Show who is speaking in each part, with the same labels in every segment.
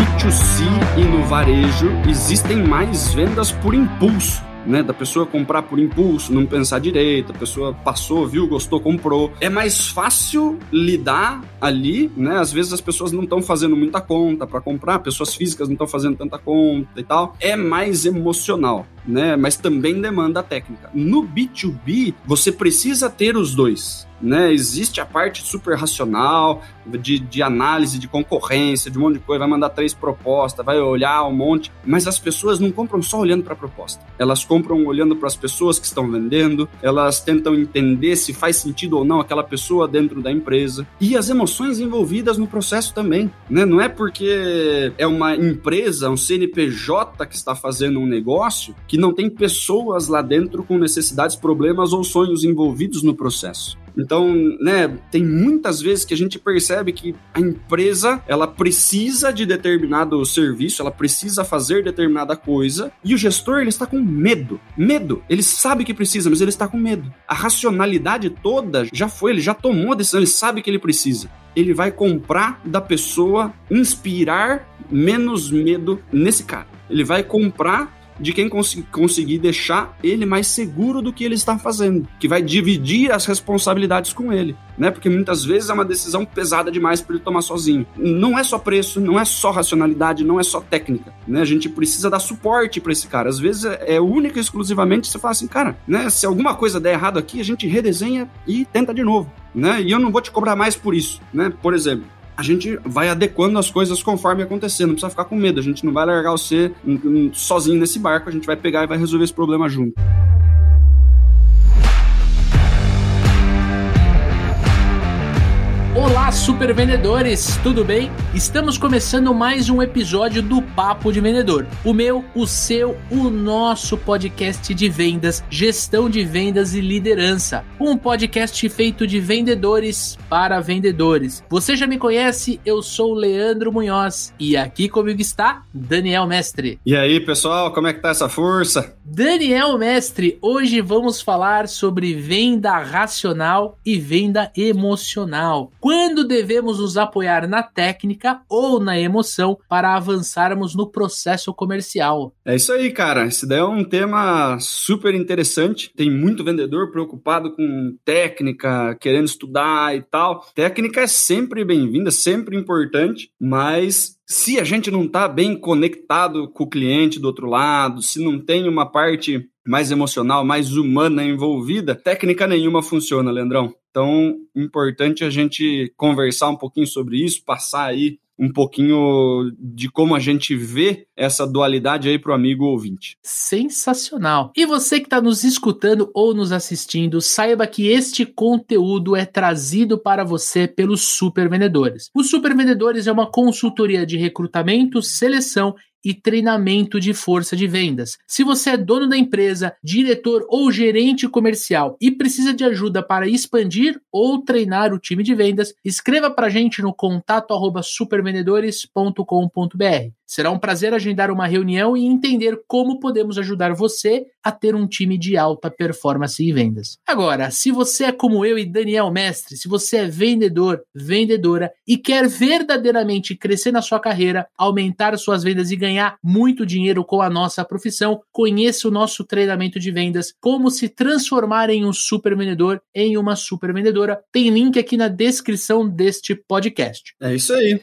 Speaker 1: B2C e no varejo existem mais vendas por impulso né? Da pessoa comprar por impulso, não pensar direito, a pessoa passou, viu, gostou, comprou. É mais fácil lidar ali, né? Às vezes as pessoas não estão fazendo muita conta para comprar, pessoas físicas não estão fazendo tanta conta e tal. É mais emocional, né? Mas também demanda técnica. No B2B, você precisa ter os dois né? Existe a parte super racional, de, de análise de concorrência, de um monte de coisa, vai mandar três propostas, vai olhar um monte, mas as pessoas não compram só olhando para a proposta. Elas compram olhando para as pessoas que estão vendendo, elas tentam entender se faz sentido ou não aquela pessoa dentro da empresa e as emoções envolvidas no processo também, né? Não é porque é uma empresa, um CNPJ que está fazendo um negócio que não tem pessoas lá dentro com necessidades, problemas ou sonhos envolvidos no processo. Então, né, tem muitas vezes que a gente percebe que a empresa, ela precisa de determinado serviço, ela precisa fazer determinada coisa, e o gestor, ele está com medo. Medo. Ele sabe que precisa, mas ele está com medo. A racionalidade toda já foi, ele já tomou a decisão, ele sabe que ele precisa. Ele vai comprar da pessoa, inspirar menos medo nesse cara. Ele vai comprar de quem cons conseguir deixar ele mais seguro do que ele está fazendo, que vai dividir as responsabilidades com ele, né? Porque muitas vezes é uma decisão pesada demais para ele tomar sozinho. Não é só preço, não é só racionalidade, não é só técnica, né? A gente precisa dar suporte para esse cara. Às vezes é, é única e exclusivamente você fala assim, cara, né? Se alguma coisa der errado aqui, a gente redesenha e tenta de novo, né? E eu não vou te cobrar mais por isso, né? Por exemplo, a gente vai adequando as coisas conforme acontecer, não precisa ficar com medo, a gente não vai largar você sozinho nesse barco, a gente vai pegar e vai resolver esse problema junto.
Speaker 2: Super vendedores, tudo bem? Estamos começando mais um episódio do Papo de Vendedor. O meu, o seu, o nosso podcast de vendas, gestão de vendas e liderança. Um podcast feito de vendedores para vendedores. Você já me conhece, eu sou o Leandro Munhoz e aqui comigo está Daniel Mestre.
Speaker 1: E aí, pessoal, como é que tá essa força?
Speaker 2: Daniel Mestre, hoje vamos falar sobre venda racional e venda emocional. Quando devemos nos apoiar na técnica ou na emoção para avançarmos no processo comercial?
Speaker 1: É isso aí, cara. Esse daí é um tema super interessante. Tem muito vendedor preocupado com técnica, querendo estudar e tal. Técnica é sempre bem-vinda, sempre importante, mas se a gente não está bem conectado com o cliente do outro lado, se não tem uma parte mais emocional, mais humana envolvida, técnica nenhuma funciona, Leandrão. Então, importante a gente conversar um pouquinho sobre isso, passar aí um pouquinho de como a gente vê essa dualidade aí para o amigo ouvinte.
Speaker 2: Sensacional! E você que está nos escutando ou nos assistindo, saiba que este conteúdo é trazido para você pelos Super Vendedores. Os Super Vendedores é uma consultoria de recrutamento, seleção e treinamento de força de vendas. Se você é dono da empresa, diretor ou gerente comercial e precisa de ajuda para expandir ou treinar o time de vendas, escreva para a gente no contato supervendedores.com.br. Será um prazer agendar uma reunião e entender como podemos ajudar você a ter um time de alta performance e vendas. Agora, se você é como eu e Daniel Mestre, se você é vendedor, vendedora e quer verdadeiramente crescer na sua carreira, aumentar suas vendas e ganhar muito dinheiro com a nossa profissão, conheça o nosso treinamento de vendas, como se transformar em um super vendedor, em uma super vendedora. Tem link aqui na descrição deste podcast.
Speaker 1: É isso aí.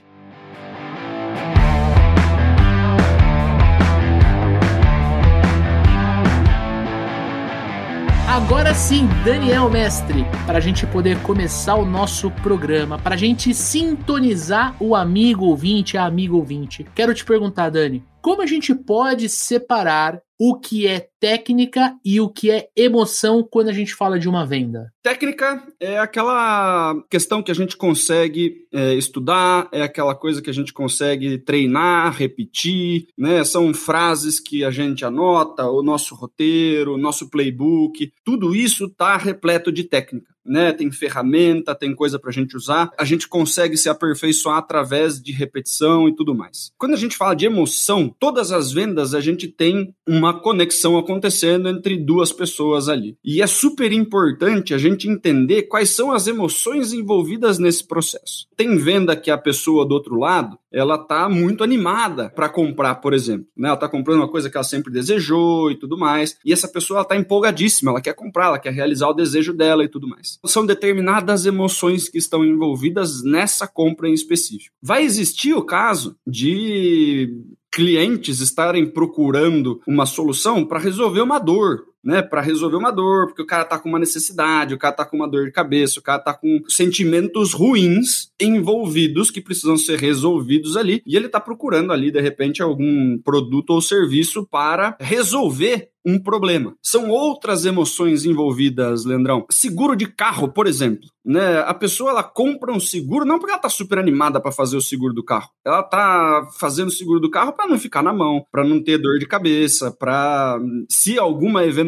Speaker 2: Agora sim, Daniel Mestre, para a gente poder começar o nosso programa, para a gente sintonizar o amigo ouvinte, a amigo ouvinte. Quero te perguntar, Dani, como a gente pode separar o que é técnica e o que é emoção quando a gente fala de uma venda?
Speaker 1: Técnica é aquela questão que a gente consegue é, estudar, é aquela coisa que a gente consegue treinar, repetir, né? São frases que a gente anota, o nosso roteiro, o nosso playbook, tudo isso está repleto de técnica. Né? Tem ferramenta, tem coisa pra gente usar. A gente consegue se aperfeiçoar através de repetição e tudo mais. Quando a gente fala de emoção, todas as vendas a gente tem uma conexão acontecendo entre duas pessoas ali. E é super importante a gente entender quais são as emoções envolvidas nesse processo. Tem venda que a pessoa do outro lado, ela tá muito animada para comprar, por exemplo. Né? Ela tá comprando uma coisa que ela sempre desejou e tudo mais. E essa pessoa ela tá empolgadíssima, ela quer comprar, ela quer realizar o desejo dela e tudo mais. São determinadas emoções que estão envolvidas nessa compra em específico. Vai existir o caso de clientes estarem procurando uma solução para resolver uma dor, né, para resolver uma dor, porque o cara tá com uma necessidade, o cara tá com uma dor de cabeça, o cara tá com sentimentos ruins envolvidos que precisam ser resolvidos ali, e ele tá procurando ali de repente algum produto ou serviço para resolver um problema. São outras emoções envolvidas, Leandrão. Seguro de carro, por exemplo, né? A pessoa ela compra um seguro não porque ela tá super animada para fazer o seguro do carro. Ela tá fazendo o seguro do carro para não ficar na mão, para não ter dor de cabeça, para se alguma eventualidade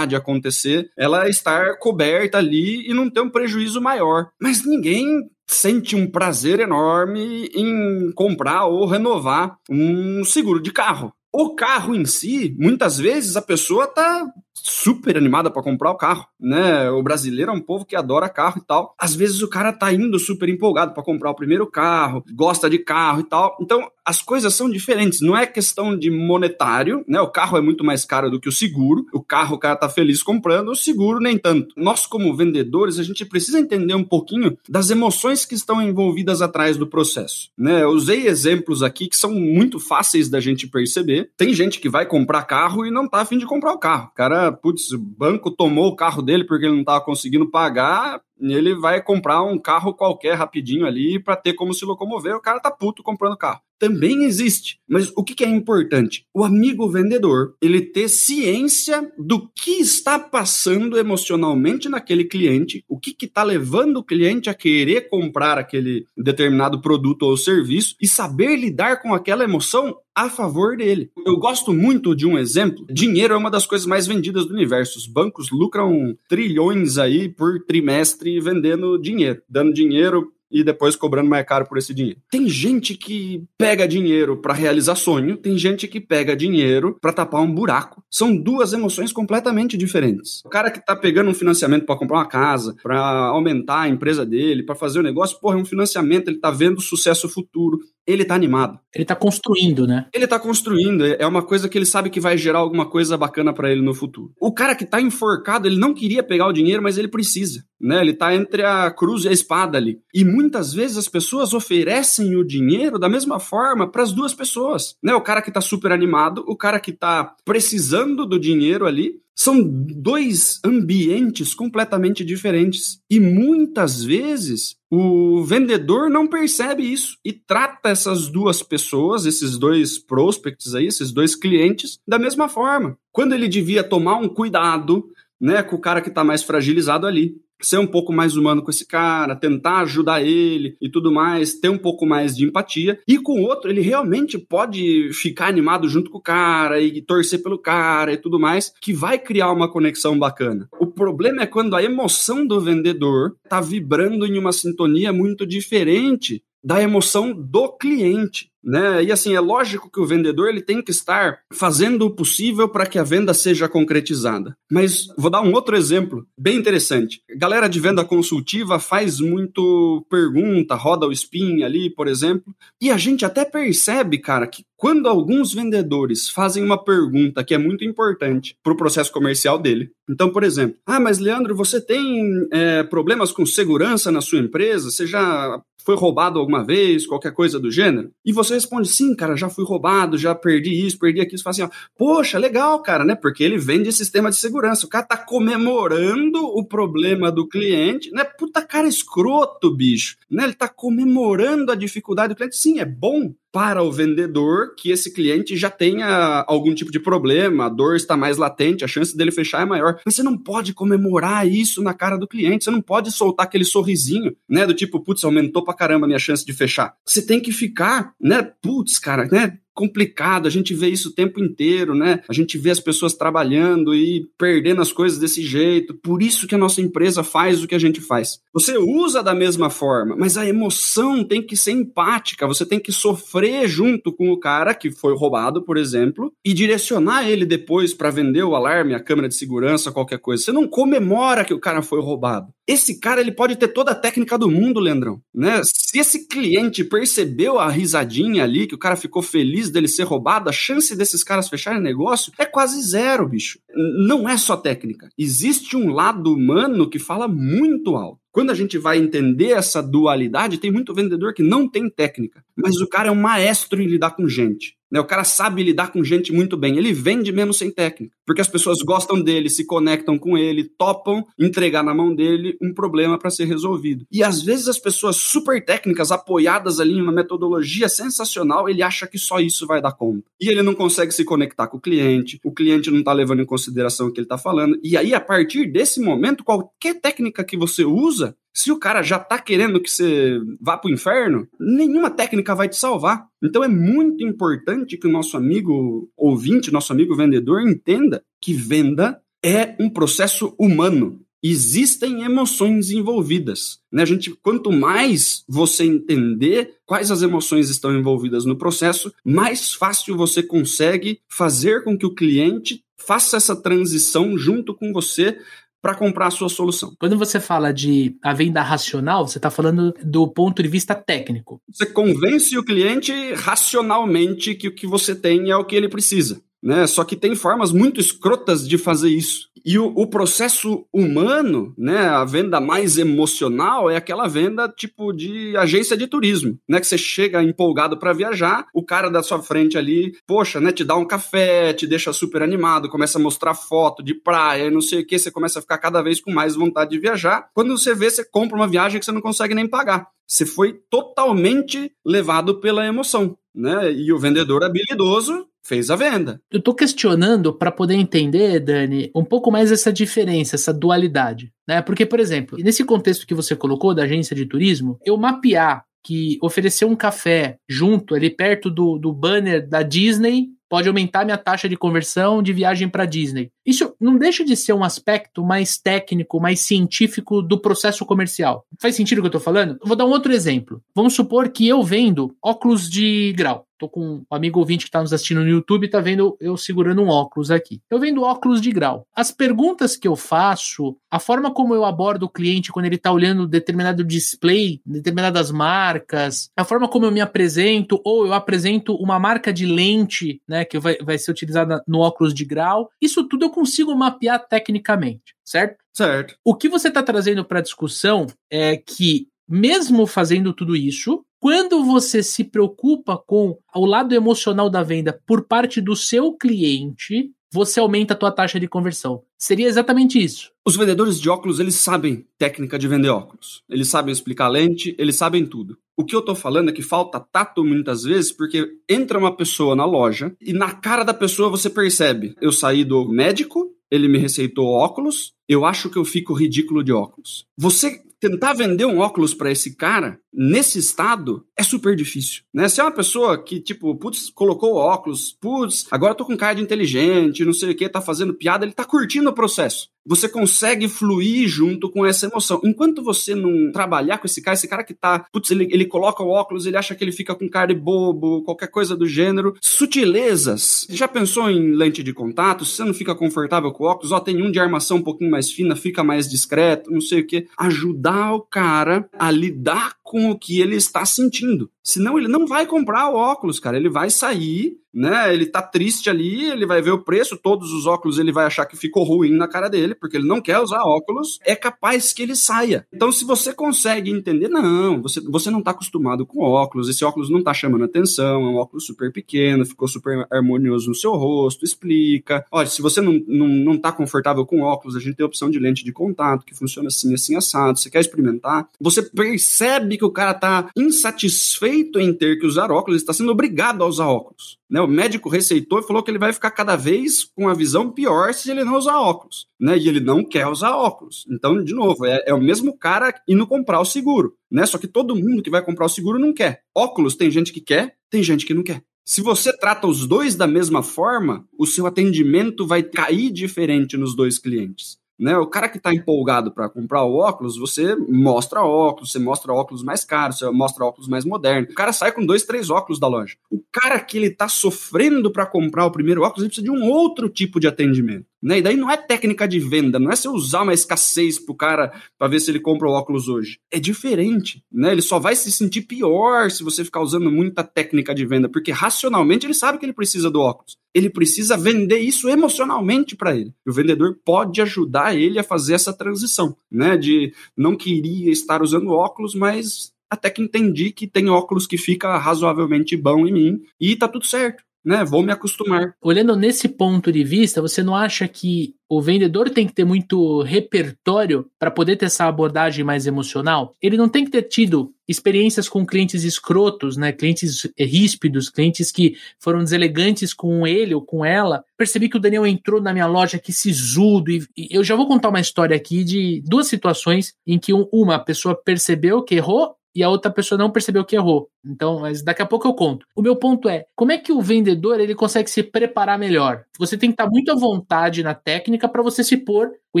Speaker 1: acontecer, ela estar coberta ali e não ter um prejuízo maior. Mas ninguém sente um prazer enorme em comprar ou renovar um seguro de carro. O carro em si, muitas vezes a pessoa tá super animada para comprar o carro, né? O brasileiro é um povo que adora carro e tal. Às vezes o cara tá indo super empolgado para comprar o primeiro carro, gosta de carro e tal. Então, as coisas são diferentes, não é questão de monetário, né? O carro é muito mais caro do que o seguro. O carro o cara tá feliz comprando, o seguro nem tanto. Nós como vendedores, a gente precisa entender um pouquinho das emoções que estão envolvidas atrás do processo, né? Eu usei exemplos aqui que são muito fáceis da gente perceber. Tem gente que vai comprar carro e não tá afim de comprar o carro. O cara putz, o banco tomou o carro dele porque ele não estava conseguindo pagar, ele vai comprar um carro qualquer rapidinho ali para ter como se locomover. O cara tá puto comprando carro. Também existe. Mas o que, que é importante? O amigo vendedor, ele ter ciência do que está passando emocionalmente naquele cliente, o que está levando o cliente a querer comprar aquele determinado produto ou serviço e saber lidar com aquela emoção a favor dele. Eu gosto muito de um exemplo. Dinheiro é uma das coisas mais vendidas do universo. Os bancos lucram trilhões aí por trimestre vendendo dinheiro, dando dinheiro e depois cobrando mais caro por esse dinheiro. Tem gente que pega dinheiro para realizar sonho, tem gente que pega dinheiro para tapar um buraco. São duas emoções completamente diferentes. O cara que tá pegando um financiamento para comprar uma casa, para aumentar a empresa dele, para fazer o um negócio, porra, é um financiamento, ele tá vendo o sucesso futuro, ele tá animado.
Speaker 2: Ele tá construindo, né?
Speaker 1: Ele tá construindo, é uma coisa que ele sabe que vai gerar alguma coisa bacana para ele no futuro. O cara que tá enforcado, ele não queria pegar o dinheiro, mas ele precisa, né? Ele tá entre a cruz e a espada ali. E muitas vezes as pessoas oferecem o dinheiro da mesma forma para as duas pessoas, né? O cara que tá super animado, o cara que tá precisando do dinheiro ali, são dois ambientes completamente diferentes. E muitas vezes o vendedor não percebe isso e trata essas duas pessoas, esses dois prospects aí, esses dois clientes, da mesma forma. Quando ele devia tomar um cuidado né, com o cara que está mais fragilizado ali ser um pouco mais humano com esse cara, tentar ajudar ele e tudo mais, ter um pouco mais de empatia. E com o outro, ele realmente pode ficar animado junto com o cara e torcer pelo cara e tudo mais, que vai criar uma conexão bacana. O problema é quando a emoção do vendedor tá vibrando em uma sintonia muito diferente da emoção do cliente. Né? E assim, é lógico que o vendedor ele tem que estar fazendo o possível para que a venda seja concretizada. Mas vou dar um outro exemplo bem interessante. Galera de venda consultiva faz muito pergunta, roda o spin ali, por exemplo, e a gente até percebe, cara, que quando alguns vendedores fazem uma pergunta que é muito importante para o processo comercial dele. Então, por exemplo, ah, mas Leandro, você tem é, problemas com segurança na sua empresa? Você já foi roubado alguma vez, qualquer coisa do gênero? E você responde, sim, cara, já fui roubado, já perdi isso, perdi aquilo. Você fala assim, ó, poxa, legal, cara, né? Porque ele vende sistema de segurança. O cara tá comemorando o problema do cliente, né? Puta cara escroto, bicho. Né? Ele tá comemorando a dificuldade do cliente. Sim, é bom para o vendedor que esse cliente já tenha algum tipo de problema, a dor está mais latente, a chance dele fechar é maior. Mas você não pode comemorar isso na cara do cliente, você não pode soltar aquele sorrisinho, né, do tipo, putz, aumentou pra caramba a minha chance de fechar. Você tem que ficar, né, putz, cara, né, complicado, a gente vê isso o tempo inteiro, né? A gente vê as pessoas trabalhando e perdendo as coisas desse jeito. Por isso que a nossa empresa faz o que a gente faz. Você usa da mesma forma, mas a emoção tem que ser empática, você tem que sofrer junto com o cara que foi roubado, por exemplo, e direcionar ele depois para vender o alarme, a câmera de segurança, qualquer coisa. Você não comemora que o cara foi roubado. Esse cara ele pode ter toda a técnica do mundo, Leandrão, né? Se esse cliente percebeu a risadinha ali, que o cara ficou feliz dele ser roubado, a chance desses caras fecharem negócio é quase zero, bicho. Não é só técnica. Existe um lado humano que fala muito alto. Quando a gente vai entender essa dualidade, tem muito vendedor que não tem técnica, mas o cara é um maestro em lidar com gente. Né? O cara sabe lidar com gente muito bem. Ele vende mesmo sem técnica. Porque as pessoas gostam dele, se conectam com ele, topam entregar na mão dele um problema para ser resolvido. E às vezes as pessoas super técnicas, apoiadas ali em uma metodologia sensacional, ele acha que só isso vai dar conta. E ele não consegue se conectar com o cliente, o cliente não está levando em consideração o que ele está falando. E aí, a partir desse momento, qualquer técnica que você usa, se o cara já tá querendo que você vá pro inferno, nenhuma técnica vai te salvar. Então é muito importante que o nosso amigo ouvinte, nosso amigo vendedor entenda que venda é um processo humano. Existem emoções envolvidas. Né? A gente, quanto mais você entender quais as emoções estão envolvidas no processo, mais fácil você consegue fazer com que o cliente faça essa transição junto com você para comprar a sua solução.
Speaker 2: Quando você fala de a venda racional, você está falando do ponto de vista técnico.
Speaker 1: Você convence o cliente racionalmente que o que você tem é o que ele precisa. Né? Só que tem formas muito escrotas de fazer isso. E o, o, processo humano, né, a venda mais emocional é aquela venda tipo de agência de turismo, né, que você chega empolgado para viajar, o cara da sua frente ali, poxa, né, te dá um café, te deixa super animado, começa a mostrar foto de praia não sei o que, você começa a ficar cada vez com mais vontade de viajar. Quando você vê, você compra uma viagem que você não consegue nem pagar. Você foi totalmente levado pela emoção, né? E o vendedor habilidoso fez a venda.
Speaker 2: Eu estou questionando para poder entender, Dani, um pouco mais essa diferença, essa dualidade, né? Porque, por exemplo, nesse contexto que você colocou da agência de turismo, eu mapear que oferecer um café junto ali perto do, do banner da Disney pode aumentar minha taxa de conversão de viagem para Disney. Isso não deixa de ser um aspecto mais técnico, mais científico do processo comercial. Faz sentido o que eu estou falando? Vou dar um outro exemplo. Vamos supor que eu vendo óculos de grau. Tô com um amigo ouvinte que está nos assistindo no YouTube, tá vendo eu segurando um óculos aqui. Eu vendo óculos de grau. As perguntas que eu faço, a forma como eu abordo o cliente quando ele está olhando determinado display, determinadas marcas, a forma como eu me apresento, ou eu apresento uma marca de lente, né, que vai, vai ser utilizada no óculos de grau, isso tudo eu consigo mapear tecnicamente, certo?
Speaker 1: Certo.
Speaker 2: O que você está trazendo para a discussão é que mesmo fazendo tudo isso, quando você se preocupa com o lado emocional da venda por parte do seu cliente, você aumenta a tua taxa de conversão. Seria exatamente isso.
Speaker 1: Os vendedores de óculos, eles sabem técnica de vender óculos. Eles sabem explicar lente, eles sabem tudo. O que eu tô falando é que falta tato muitas vezes, porque entra uma pessoa na loja e na cara da pessoa você percebe. Eu saí do médico, ele me receitou óculos, eu acho que eu fico ridículo de óculos. Você tentar vender um óculos para esse cara nesse estado é super difícil, né? Se é uma pessoa que, tipo, putz, colocou óculos, putz, agora eu tô com cara de inteligente, não sei o que, tá fazendo piada, ele tá curtindo o processo. Você consegue fluir junto com essa emoção. Enquanto você não trabalhar com esse cara, esse cara que tá, putz, ele, ele coloca o óculos, ele acha que ele fica com cara de bobo, qualquer coisa do gênero. Sutilezas. Já pensou em lente de contato? Se você não fica confortável com o óculos, ó, tem um de armação um pouquinho mais fina, fica mais discreto, não sei o que. Ajudar o cara a lidar com o que ele está sentindo. Senão ele não vai comprar o óculos, cara. Ele vai sair, né? Ele tá triste ali, ele vai ver o preço, todos os óculos ele vai achar que ficou ruim na cara dele, porque ele não quer usar óculos. É capaz que ele saia. Então, se você consegue entender, não, você, você não tá acostumado com óculos, esse óculos não tá chamando atenção, é um óculos super pequeno, ficou super harmonioso no seu rosto, explica. Olha, se você não, não, não tá confortável com óculos, a gente tem a opção de lente de contato, que funciona assim, assim, assado. Você quer experimentar? Você percebe que o cara tá insatisfeito em ter que usar óculos, está sendo obrigado a usar óculos. Né? O médico receitou e falou que ele vai ficar cada vez com a visão pior se ele não usar óculos. Né? E ele não quer usar óculos. Então, de novo, é, é o mesmo cara indo comprar o seguro. Né? Só que todo mundo que vai comprar o seguro não quer. Óculos tem gente que quer, tem gente que não quer. Se você trata os dois da mesma forma, o seu atendimento vai cair diferente nos dois clientes. Né? O cara que está empolgado para comprar o óculos, você mostra óculos, você mostra óculos mais caros, você mostra óculos mais modernos. O cara sai com dois, três óculos da loja. O cara que ele está sofrendo para comprar o primeiro óculos, ele precisa de um outro tipo de atendimento. Né? E daí não é técnica de venda, não é você usar uma escassez pro cara para ver se ele compra o óculos hoje. É diferente, né? Ele só vai se sentir pior se você ficar usando muita técnica de venda, porque racionalmente ele sabe que ele precisa do óculos. Ele precisa vender isso emocionalmente para ele. E o vendedor pode ajudar ele a fazer essa transição, né? De não queria estar usando óculos, mas até que entendi que tem óculos que fica razoavelmente bom em mim e tá tudo certo né? Vou me acostumar.
Speaker 2: Olhando nesse ponto de vista, você não acha que o vendedor tem que ter muito repertório para poder ter essa abordagem mais emocional? Ele não tem que ter tido experiências com clientes escrotos, né? Clientes ríspidos, clientes que foram deselegantes com ele ou com ela. Percebi que o Daniel entrou na minha loja aqui sisudo e, eu já vou contar uma história aqui de duas situações em que um, uma pessoa percebeu que errou e a outra pessoa não percebeu que errou. Então, mas daqui a pouco eu conto. O meu ponto é, como é que o vendedor ele consegue se preparar melhor? Você tem que estar muito à vontade na técnica para você se pôr com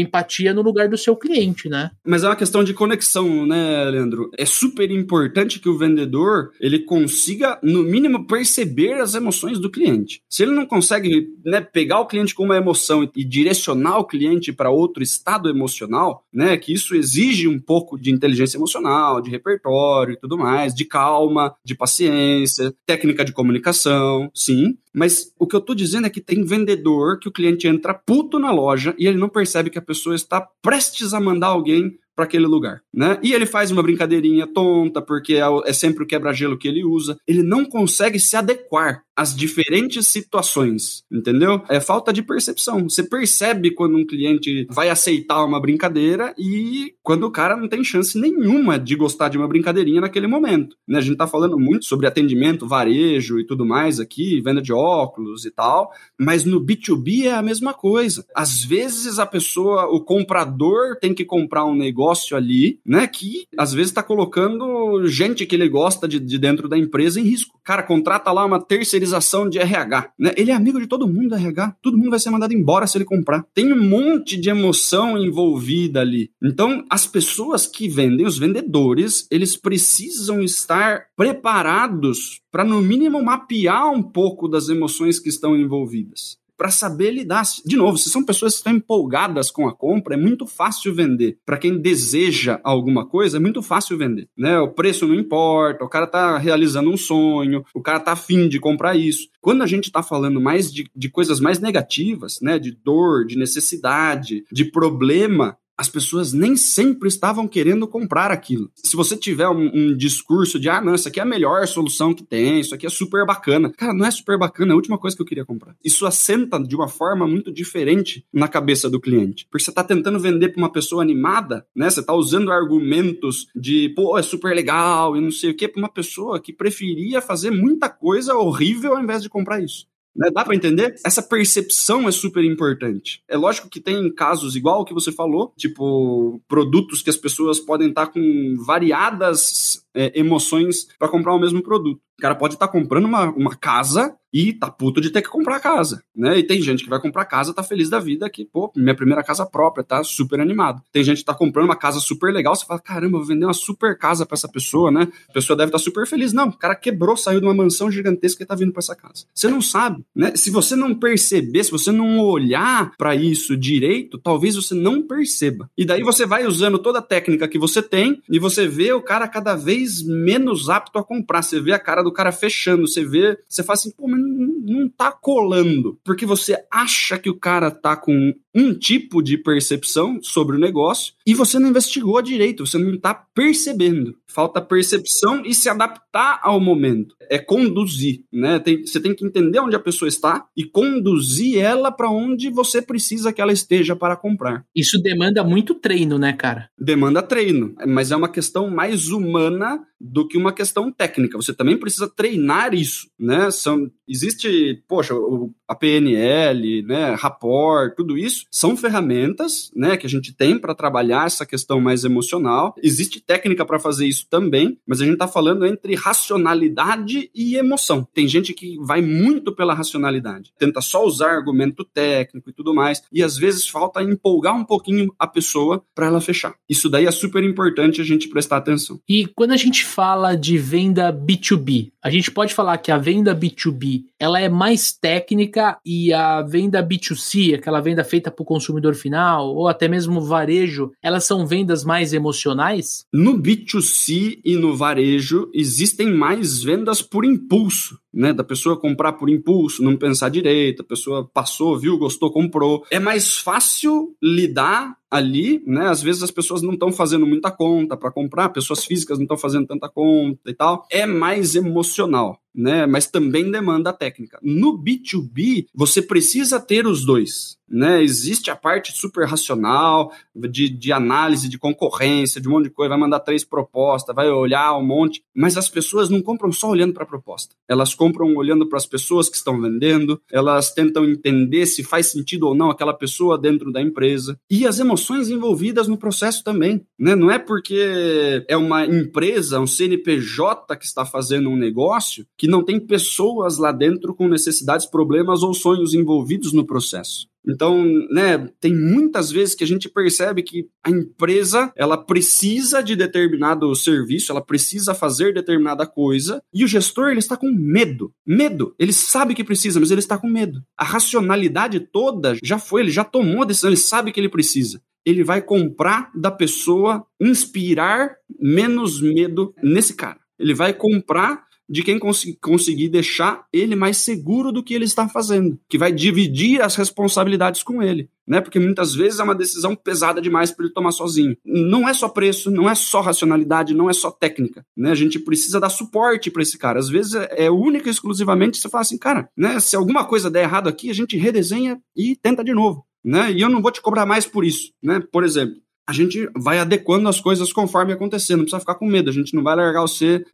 Speaker 2: empatia no lugar do seu cliente, né?
Speaker 1: Mas é uma questão de conexão, né, Leandro? É super importante que o vendedor ele consiga, no mínimo, perceber as emoções do cliente. Se ele não consegue né, pegar o cliente com uma emoção e direcionar o cliente para outro estado emocional, né, que isso exige um pouco de inteligência emocional, de repertório e tudo mais, de calma, de paciência, técnica de comunicação, sim. Mas o que eu tô dizendo é que tem vendedor que o cliente entra puto na loja e ele não percebe que a pessoa está prestes a mandar alguém para aquele lugar, né? E ele faz uma brincadeirinha tonta, porque é, é sempre o quebra-gelo que ele usa. Ele não consegue se adequar às diferentes situações, entendeu? É falta de percepção. Você percebe quando um cliente vai aceitar uma brincadeira e quando o cara não tem chance nenhuma de gostar de uma brincadeirinha naquele momento. Né? A gente tá falando muito sobre atendimento, varejo e tudo mais aqui, venda de óculos e tal, mas no B2B é a mesma coisa. Às vezes a pessoa, o comprador tem que comprar um negócio ali, né? Que às vezes está colocando gente que ele gosta de, de dentro da empresa em risco. Cara, contrata lá uma terceirização de RH, né? Ele é amigo de todo mundo RH. Todo mundo vai ser mandado embora se ele comprar. Tem um monte de emoção envolvida ali. Então, as pessoas que vendem, os vendedores, eles precisam estar preparados para, no mínimo, mapear um pouco das emoções que estão envolvidas para saber lidar. De novo, se são pessoas que estão empolgadas com a compra, é muito fácil vender. Para quem deseja alguma coisa, é muito fácil vender. Né? O preço não importa, o cara está realizando um sonho, o cara está afim de comprar isso. Quando a gente está falando mais de, de coisas mais negativas, né, de dor, de necessidade, de problema, as pessoas nem sempre estavam querendo comprar aquilo. Se você tiver um, um, discurso de, ah, não, isso aqui é a melhor solução que tem, isso aqui é super bacana. Cara, não é super bacana, é a última coisa que eu queria comprar. Isso assenta de uma forma muito diferente na cabeça do cliente. Porque você está tentando vender para uma pessoa animada, né? Você está usando argumentos de, pô, é super legal e não sei o quê, para uma pessoa que preferia fazer muita coisa horrível ao invés de comprar isso. Né? Dá para entender? Essa percepção é super importante. É lógico que tem casos igual que você falou, tipo produtos que as pessoas podem estar com variadas é, emoções para comprar o mesmo produto. O cara pode estar tá comprando uma, uma casa e tá puto de ter que comprar casa, né? E tem gente que vai comprar casa, tá feliz da vida, que, pô, minha primeira casa própria, tá super animado. Tem gente que tá comprando uma casa super legal, você fala, caramba, vou vender uma super casa para essa pessoa, né? A pessoa deve estar tá super feliz. Não, o cara quebrou, saiu de uma mansão gigantesca e tá vindo para essa casa. Você não sabe, né? Se você não perceber, se você não olhar para isso direito, talvez você não perceba. E daí você vai usando toda a técnica que você tem e você vê o cara cada vez menos apto a comprar. Você vê a cara do cara fechando, você vê, você fala assim, pô, mas não tá colando, porque você acha que o cara tá com um tipo de percepção sobre o negócio e você não investigou direito, você não tá percebendo. Falta percepção e se adaptar ao momento. É conduzir, né? Tem, você tem que entender onde a pessoa está e conduzir ela para onde você precisa que ela esteja para comprar.
Speaker 2: Isso demanda muito treino, né, cara?
Speaker 1: Demanda treino, mas é uma questão mais humana do que uma questão técnica. Você também precisa treinar isso, né? São, existe, poxa, o, a PNL, né, rapport, tudo isso são ferramentas, né, que a gente tem para trabalhar essa questão mais emocional. Existe técnica para fazer isso também, mas a gente está falando entre racionalidade e emoção. Tem gente que vai muito pela racionalidade, tenta só usar argumento técnico e tudo mais, e às vezes falta empolgar um pouquinho a pessoa para ela fechar. Isso daí é super importante a gente prestar atenção.
Speaker 2: E quando a gente fala de venda B2B, a gente pode falar que a venda B2B ela é mais técnica e a venda B2C, aquela venda feita para o consumidor final, ou até mesmo varejo, elas são vendas mais emocionais?
Speaker 1: No B2C e no varejo existem mais vendas por impulso né? Da pessoa comprar por impulso, não pensar direito, a pessoa passou, viu, gostou, comprou. É mais fácil lidar ali, né? Às vezes as pessoas não estão fazendo muita conta para comprar, pessoas físicas não estão fazendo tanta conta e tal. É mais emocional, né? Mas também demanda técnica. No B2B, você precisa ter os dois, né? Existe a parte super racional de, de análise de concorrência, de um monte de coisa, vai mandar três propostas, vai olhar um monte, mas as pessoas não compram só olhando para a proposta. Elas compram olhando para as pessoas que estão vendendo, elas tentam entender se faz sentido ou não aquela pessoa dentro da empresa. E as emoções envolvidas no processo também. Né? Não é porque é uma empresa, um CNPJ que está fazendo um negócio, que não tem pessoas lá dentro com necessidades, problemas ou sonhos envolvidos no processo. Então, né, tem muitas vezes que a gente percebe que a empresa, ela precisa de determinado serviço, ela precisa fazer determinada coisa, e o gestor, ele está com medo. Medo. Ele sabe que precisa, mas ele está com medo. A racionalidade toda já foi, ele já tomou a decisão, ele sabe que ele precisa. Ele vai comprar da pessoa, inspirar menos medo nesse cara. Ele vai comprar de quem cons conseguir deixar ele mais seguro do que ele está fazendo, que vai dividir as responsabilidades com ele. Né? Porque muitas vezes é uma decisão pesada demais para ele tomar sozinho. Não é só preço, não é só racionalidade, não é só técnica. Né? A gente precisa dar suporte para esse cara. Às vezes é, é única e exclusivamente você fala assim, cara, né? Se alguma coisa der errado aqui, a gente redesenha e tenta de novo. Né? E eu não vou te cobrar mais por isso. Né? Por exemplo, a gente vai adequando as coisas conforme acontecer, não precisa ficar com medo, a gente não vai largar você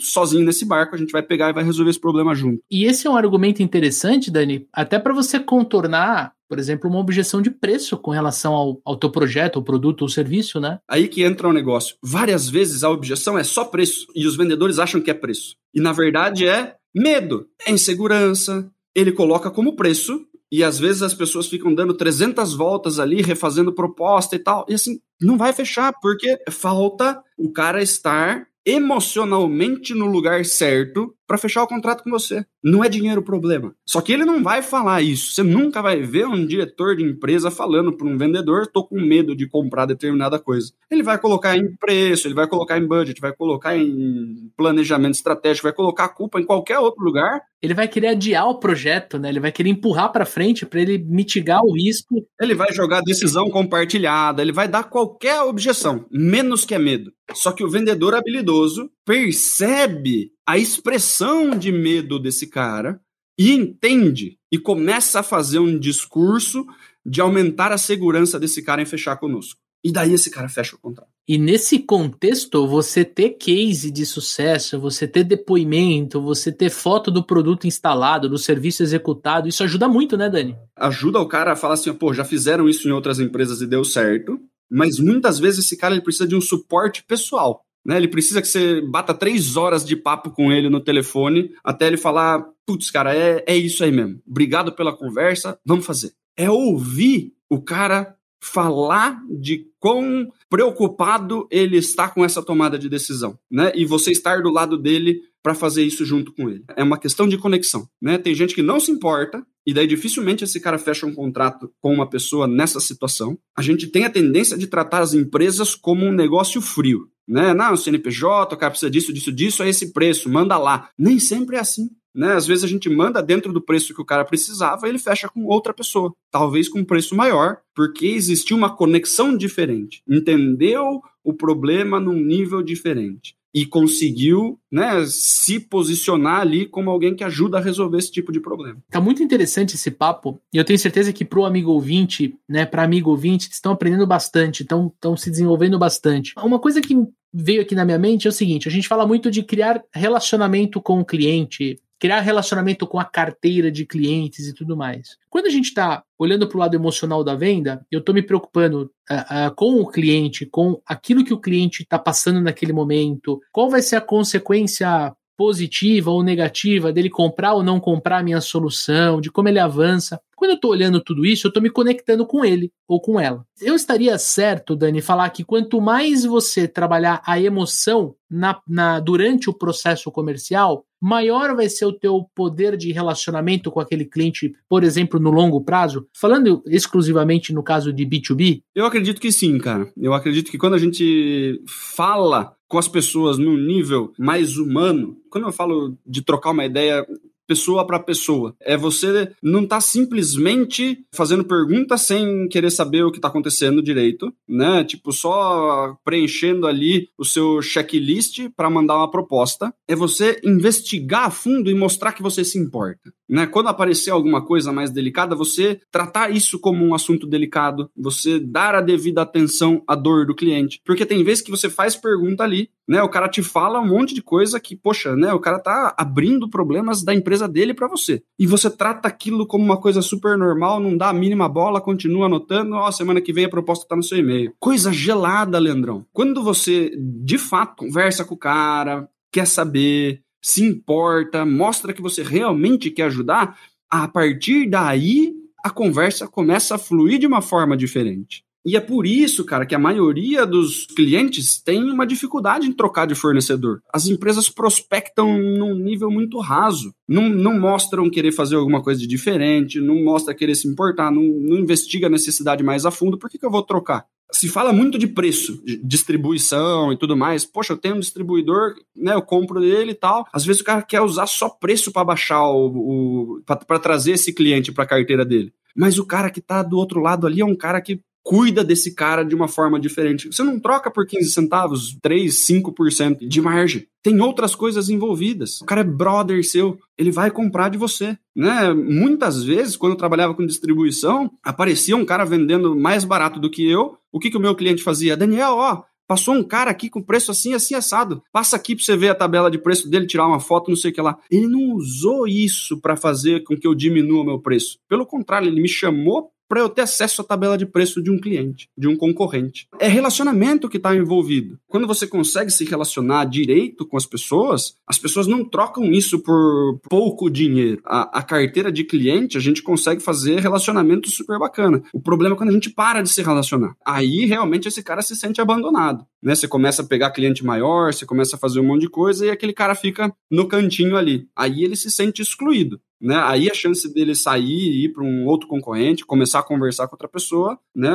Speaker 1: sozinho nesse barco, a gente vai pegar e vai resolver esse problema junto.
Speaker 2: E esse é um argumento interessante, Dani, até para você contornar por exemplo, uma objeção de preço com relação ao, ao teu projeto, ao produto ou serviço, né?
Speaker 1: Aí que entra o um negócio. Várias vezes a objeção é só preço e os vendedores acham que é preço. E na verdade é medo, é insegurança. Ele coloca como preço e às vezes as pessoas ficam dando 300 voltas ali, refazendo proposta e tal. E assim, não vai fechar, porque falta o cara estar emocionalmente no lugar certo para fechar o contrato com você. Não é dinheiro o problema. Só que ele não vai falar isso. Você nunca vai ver um diretor de empresa falando para um vendedor: tô com medo de comprar determinada coisa. Ele vai colocar em preço, ele vai colocar em budget, vai colocar em planejamento estratégico, vai colocar a culpa em qualquer outro lugar.
Speaker 2: Ele vai querer adiar o projeto, né? Ele vai querer empurrar para frente para ele mitigar o risco.
Speaker 1: Ele vai jogar decisão compartilhada, ele vai dar qualquer objeção, menos que é medo. Só que o vendedor habilidoso percebe a expressão de medo desse cara e entende e começa a fazer um discurso de aumentar a segurança desse cara em fechar conosco. E daí esse cara fecha o contrato.
Speaker 2: E nesse contexto, você ter case de sucesso, você ter depoimento, você ter foto do produto instalado, do serviço executado, isso ajuda muito, né, Dani?
Speaker 1: Ajuda o cara a falar assim, pô, já fizeram isso em outras empresas e deu certo, mas muitas vezes esse cara ele precisa de um suporte pessoal. Né? Ele precisa que você bata três horas de papo com ele no telefone até ele falar: putz, cara, é, é isso aí mesmo. Obrigado pela conversa, vamos fazer. É ouvir o cara falar de quão preocupado ele está com essa tomada de decisão, né? E você estar do lado dele para fazer isso junto com ele. É uma questão de conexão, né? Tem gente que não se importa e daí dificilmente esse cara fecha um contrato com uma pessoa nessa situação. A gente tem a tendência de tratar as empresas como um negócio frio né? Não, o CNPJ, o cara precisa disso, disso, disso, é esse preço, manda lá. Nem sempre é assim. Né? Às vezes a gente manda dentro do preço que o cara precisava e ele fecha com outra pessoa, talvez com um preço maior, porque existiu uma conexão diferente. Entendeu o problema num nível diferente e conseguiu né, se posicionar ali como alguém que ajuda a resolver esse tipo de problema.
Speaker 2: Tá muito interessante esse papo e eu tenho certeza que pro amigo ouvinte, né, para amigo ouvinte, estão aprendendo bastante, estão se desenvolvendo bastante. Uma coisa que veio aqui na minha mente é o seguinte: a gente fala muito de criar relacionamento com o cliente, criar relacionamento com a carteira de clientes e tudo mais. Quando a gente está olhando para o lado emocional da venda, eu estou me preocupando uh, uh, com o cliente, com aquilo que o cliente está passando naquele momento, qual vai ser a consequência positiva ou negativa dele comprar ou não comprar a minha solução, de como ele avança. Quando eu estou olhando tudo isso, eu estou me conectando com ele ou com ela. Eu estaria certo, Dani, falar que quanto mais você trabalhar a emoção na, na, durante o processo comercial, maior vai ser o teu poder de relacionamento com aquele cliente, por exemplo, no longo prazo? Falando exclusivamente no caso de B2B?
Speaker 1: Eu acredito que sim, cara. Eu acredito que quando a gente fala com as pessoas num nível mais humano. Quando eu falo de trocar uma ideia pessoa para pessoa. É você não tá simplesmente fazendo perguntas sem querer saber o que tá acontecendo direito, né? Tipo, só preenchendo ali o seu checklist para mandar uma proposta. É você investigar a fundo e mostrar que você se importa. Né? Quando aparecer alguma coisa mais delicada, você tratar isso como um assunto delicado, você dar a devida atenção à dor do cliente. Porque tem vezes que você faz pergunta ali, né? O cara te fala um monte de coisa que, poxa, né? O cara tá abrindo problemas da empresa dele para você. E você trata aquilo como uma coisa super normal, não dá a mínima bola, continua anotando, ó, oh, semana que vem a proposta tá no seu e-mail. Coisa gelada, Leandrão. Quando você, de fato, conversa com o cara, quer saber, se importa, mostra que você realmente quer ajudar, a partir daí a conversa começa a fluir de uma forma diferente. E é por isso, cara, que a maioria dos clientes tem uma dificuldade em trocar de fornecedor. As empresas prospectam num nível muito raso. Não, não mostram querer fazer alguma coisa de diferente, não mostra querer se importar, não, não investiga a necessidade mais a fundo. Por que, que eu vou trocar? se fala muito de preço, de distribuição e tudo mais. Poxa, eu tenho um distribuidor, né? Eu compro dele e tal. Às vezes o cara quer usar só preço para baixar o, o para trazer esse cliente para a carteira dele. Mas o cara que está do outro lado ali é um cara que cuida desse cara de uma forma diferente. Você não troca por 15 centavos, 3, 5% de margem. Tem outras coisas envolvidas. O cara é brother seu, ele vai comprar de você. Né? Muitas vezes, quando eu trabalhava com distribuição, aparecia um cara vendendo mais barato do que eu. O que, que o meu cliente fazia? Daniel, ó, Passou um cara aqui com preço assim, assim, assado. Passa aqui pra você ver a tabela de preço dele, tirar uma foto, não sei o que lá. Ele não usou isso para fazer com que eu diminua meu preço. Pelo contrário, ele me chamou para eu ter acesso à tabela de preço de um cliente, de um concorrente. É relacionamento que está envolvido. Quando você consegue se relacionar direito com as pessoas, as pessoas não trocam isso por pouco dinheiro. A, a carteira de cliente, a gente consegue fazer relacionamento super bacana. O problema é quando a gente para de se relacionar. Aí realmente esse cara se sente abandonado. Né? Você começa a pegar cliente maior, você começa a fazer um monte de coisa e aquele cara fica no cantinho ali. Aí ele se sente excluído. Né? Aí a chance dele sair e ir para um outro concorrente, começar a conversar com outra pessoa, né?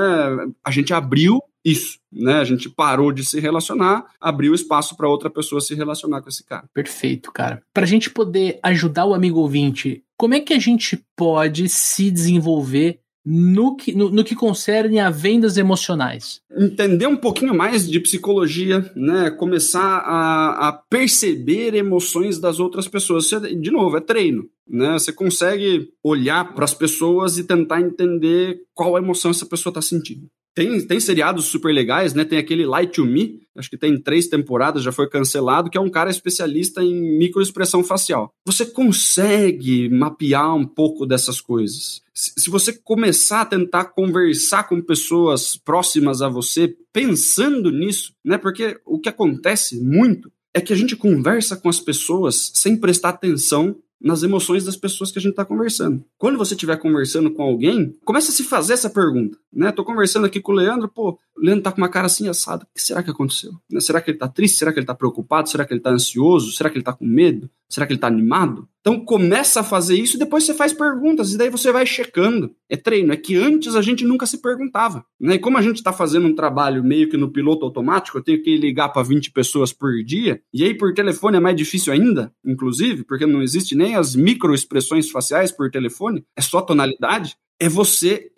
Speaker 1: A gente abriu isso, né? A gente parou de se relacionar, abriu espaço para outra pessoa se relacionar com esse cara.
Speaker 2: Perfeito, cara. Para a gente poder ajudar o amigo ouvinte, como é que a gente pode se desenvolver no que, no, no, que concerne a vendas emocionais?
Speaker 1: Entender um pouquinho mais de psicologia, né? Começar a, a perceber emoções das outras pessoas. de novo, é treino. Né? Você consegue olhar para as pessoas e tentar entender qual emoção essa pessoa está sentindo. Tem, tem seriados super legais, né? Tem aquele Light to Me, acho que tem três temporadas, já foi cancelado, que é um cara especialista em microexpressão facial. Você consegue mapear um pouco dessas coisas. Se você começar a tentar conversar com pessoas próximas a você, pensando nisso, né? Porque o que acontece muito é que a gente conversa com as pessoas sem prestar atenção nas emoções das pessoas que a gente está conversando. Quando você estiver conversando com alguém, comece a se fazer essa pergunta. Né? Tô conversando aqui com o Leandro, pô, o Leandro tá com uma cara assim assada. O que será que aconteceu? Né? Será que ele tá triste? Será que ele tá preocupado? Será que ele tá ansioso? Será que ele tá com medo? Será que ele tá animado? Então começa a fazer isso e depois você faz perguntas e daí você vai checando. É treino, é que antes a gente nunca se perguntava. Né? E como a gente está fazendo um trabalho meio que no piloto automático, eu tenho que ligar para 20 pessoas por dia, e aí por telefone é mais difícil ainda, inclusive, porque não existe nem as microexpressões faciais por telefone, é só tonalidade. É você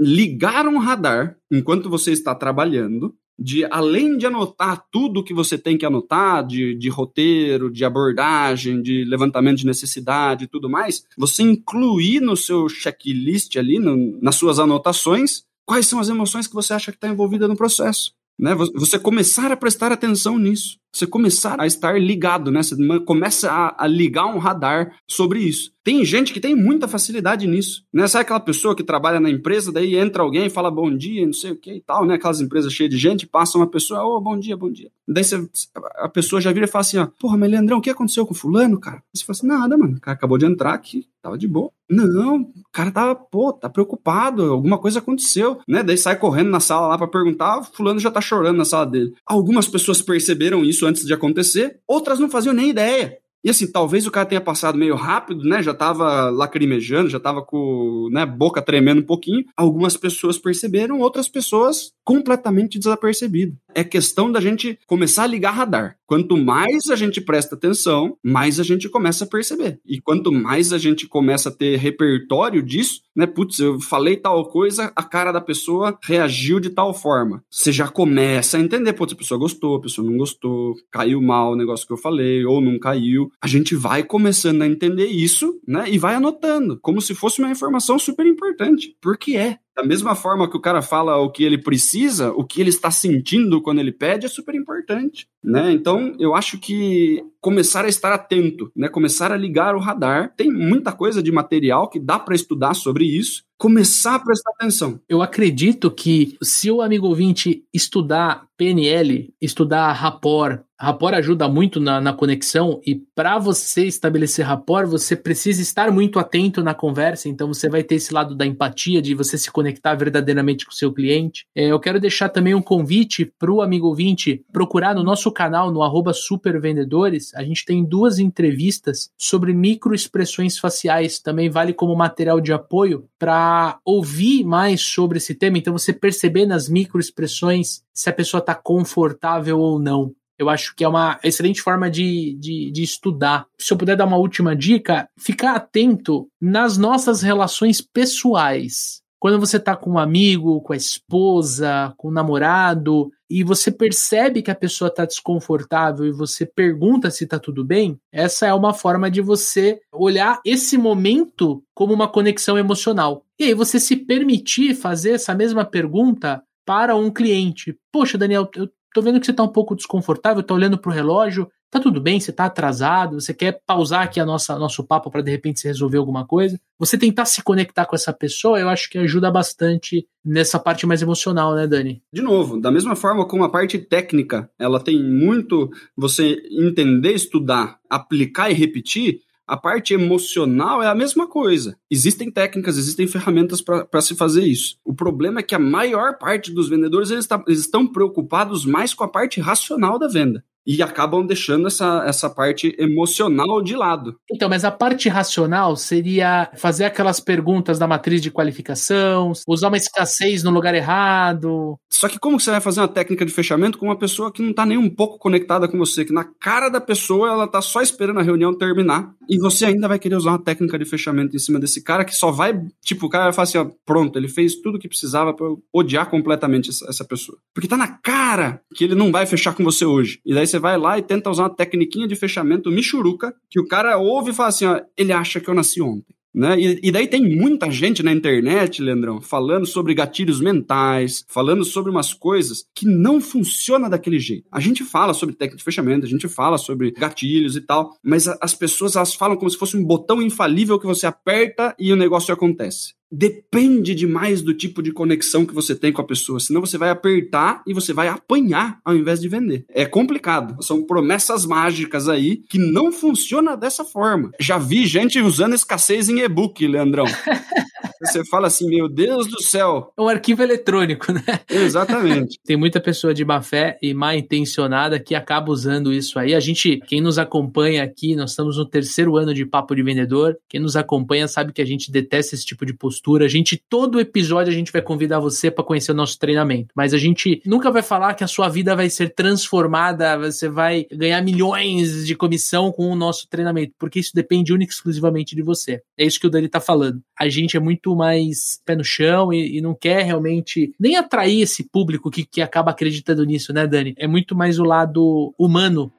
Speaker 1: ligar um radar enquanto você está trabalhando de além de anotar tudo que você tem que anotar, de, de roteiro, de abordagem, de levantamento de necessidade e tudo mais, você incluir no seu checklist ali, no, nas suas anotações, quais são as emoções que você acha que está envolvida no processo. Né? Você começar a prestar atenção nisso. Você começar a estar ligado, né? Você começa a, a, ligar um radar sobre isso. Tem gente que tem muita facilidade nisso, né? Sabe aquela pessoa que trabalha na empresa, daí entra alguém e fala bom dia, não sei o que e tal, né? Aquelas empresas cheias de gente, passa uma pessoa, ô, oh, bom dia, bom dia. Daí você, a pessoa já vira e fala assim, ó, porra, mas Leandrão, o que aconteceu com fulano, cara? Você fala assim, nada, mano, o cara acabou de entrar aqui, tava de boa. Não, o cara tava, pô, tá preocupado, alguma coisa aconteceu, né? Daí sai correndo na sala lá para perguntar, fulano já tá chorando na sala dele. Algumas pessoas perceberam isso antes de acontecer, outras não faziam nem ideia. E assim, talvez o cara tenha passado meio rápido, né? Já tava lacrimejando, já tava com né, boca tremendo um pouquinho. Algumas pessoas perceberam, outras pessoas completamente desapercebido. É questão da gente começar a ligar radar. Quanto mais a gente presta atenção, mais a gente começa a perceber. E quanto mais a gente começa a ter repertório disso, né? Putz, eu falei tal coisa, a cara da pessoa reagiu de tal forma. Você já começa a entender, putz, a pessoa gostou, a pessoa não gostou, caiu mal o negócio que eu falei, ou não caiu. A gente vai começando a entender isso, né? E vai anotando, como se fosse uma informação super importante. Porque é. Da mesma forma que o cara fala o que ele precisa, o que ele está sentindo quando ele pede é super importante, né? Então, eu acho que começar a estar atento, né? Começar a ligar o radar. Tem muita coisa de material que dá para estudar sobre isso. Começar a prestar atenção.
Speaker 2: Eu acredito que se o amigo ouvinte estudar PNL, estudar rapport, rapport ajuda muito na, na conexão e para você estabelecer rapport, você precisa estar muito atento na conversa, então você vai ter esse lado da empatia, de você se conectar verdadeiramente com o seu cliente. É, eu quero deixar também um convite para o amigo ouvinte procurar no nosso canal, no arroba supervendedores, a gente tem duas entrevistas sobre microexpressões faciais, também vale como material de apoio para ouvir mais sobre esse tema, então você perceber nas microexpressões se a pessoa está confortável ou não. Eu acho que é uma excelente forma de, de, de, estudar. Se eu puder dar uma última dica, ficar atento nas nossas relações pessoais. Quando você está com um amigo, com a esposa, com o um namorado, e você percebe que a pessoa está desconfortável e você pergunta se está tudo bem, essa é uma forma de você olhar esse momento como uma conexão emocional. E aí você se permitir fazer essa mesma pergunta para um cliente. Poxa, Daniel, eu tô vendo que você tá um pouco desconfortável, tá olhando pro relógio, tá tudo bem, você tá atrasado, você quer pausar aqui a nossa nosso papo para de repente se resolver alguma coisa. Você tentar se conectar com essa pessoa, eu acho que ajuda bastante nessa parte mais emocional, né, Dani?
Speaker 1: De novo, da mesma forma como a parte técnica, ela tem muito você entender, estudar, aplicar e repetir, a parte emocional é a mesma coisa. Existem técnicas, existem ferramentas para se fazer isso. O problema é que a maior parte dos vendedores eles, tá, eles estão preocupados mais com a parte racional da venda e acabam deixando essa, essa parte emocional de lado.
Speaker 2: Então, mas a parte racional seria fazer aquelas perguntas da matriz de qualificação, usar uma escassez no lugar errado.
Speaker 1: Só que como você vai fazer uma técnica de fechamento com uma pessoa que não está nem um pouco conectada com você, que na cara da pessoa ela está só esperando a reunião terminar e você ainda vai querer usar uma técnica de fechamento em cima desse cara que só vai, tipo, o cara vai falar assim, ó, pronto, ele fez tudo o que precisava para odiar completamente essa, essa pessoa. Porque tá na cara que ele não vai fechar com você hoje. E daí você você vai lá e tenta usar uma tecniquinha de fechamento michuruca, que o cara ouve e fala assim, ó, ele acha que eu nasci ontem. Né? E, e, daí tem muita gente na internet, Leandrão, falando sobre gatilhos mentais, falando sobre umas coisas que não funciona daquele jeito. A gente fala sobre técnica de fechamento, a gente fala sobre gatilhos e tal, mas a, as pessoas elas falam como se fosse um botão infalível que você aperta e o negócio acontece depende demais do tipo de conexão que você tem com a pessoa, senão você vai apertar e você vai apanhar ao invés de vender. É complicado. São promessas mágicas aí que não funciona dessa forma. Já vi gente usando escassez em e-book, Leandrão. Você fala assim, meu Deus do céu.
Speaker 2: É um arquivo eletrônico, né?
Speaker 1: Exatamente.
Speaker 2: Tem muita pessoa de má fé e má intencionada que acaba usando isso aí. A gente, quem nos acompanha aqui, nós estamos no terceiro ano de Papo de Vendedor. Quem nos acompanha sabe que a gente detesta esse tipo de postura. A gente, todo episódio, a gente vai convidar você para conhecer o nosso treinamento. Mas a gente nunca vai falar que a sua vida vai ser transformada, você vai ganhar milhões de comissão com o nosso treinamento, porque isso depende única e exclusivamente de você. É isso que o Dani tá falando. A gente é muito muito mais pé no chão e, e, não quer realmente nem atrair esse público que, que acaba acreditando nisso, né, Dani? É muito mais o lado humano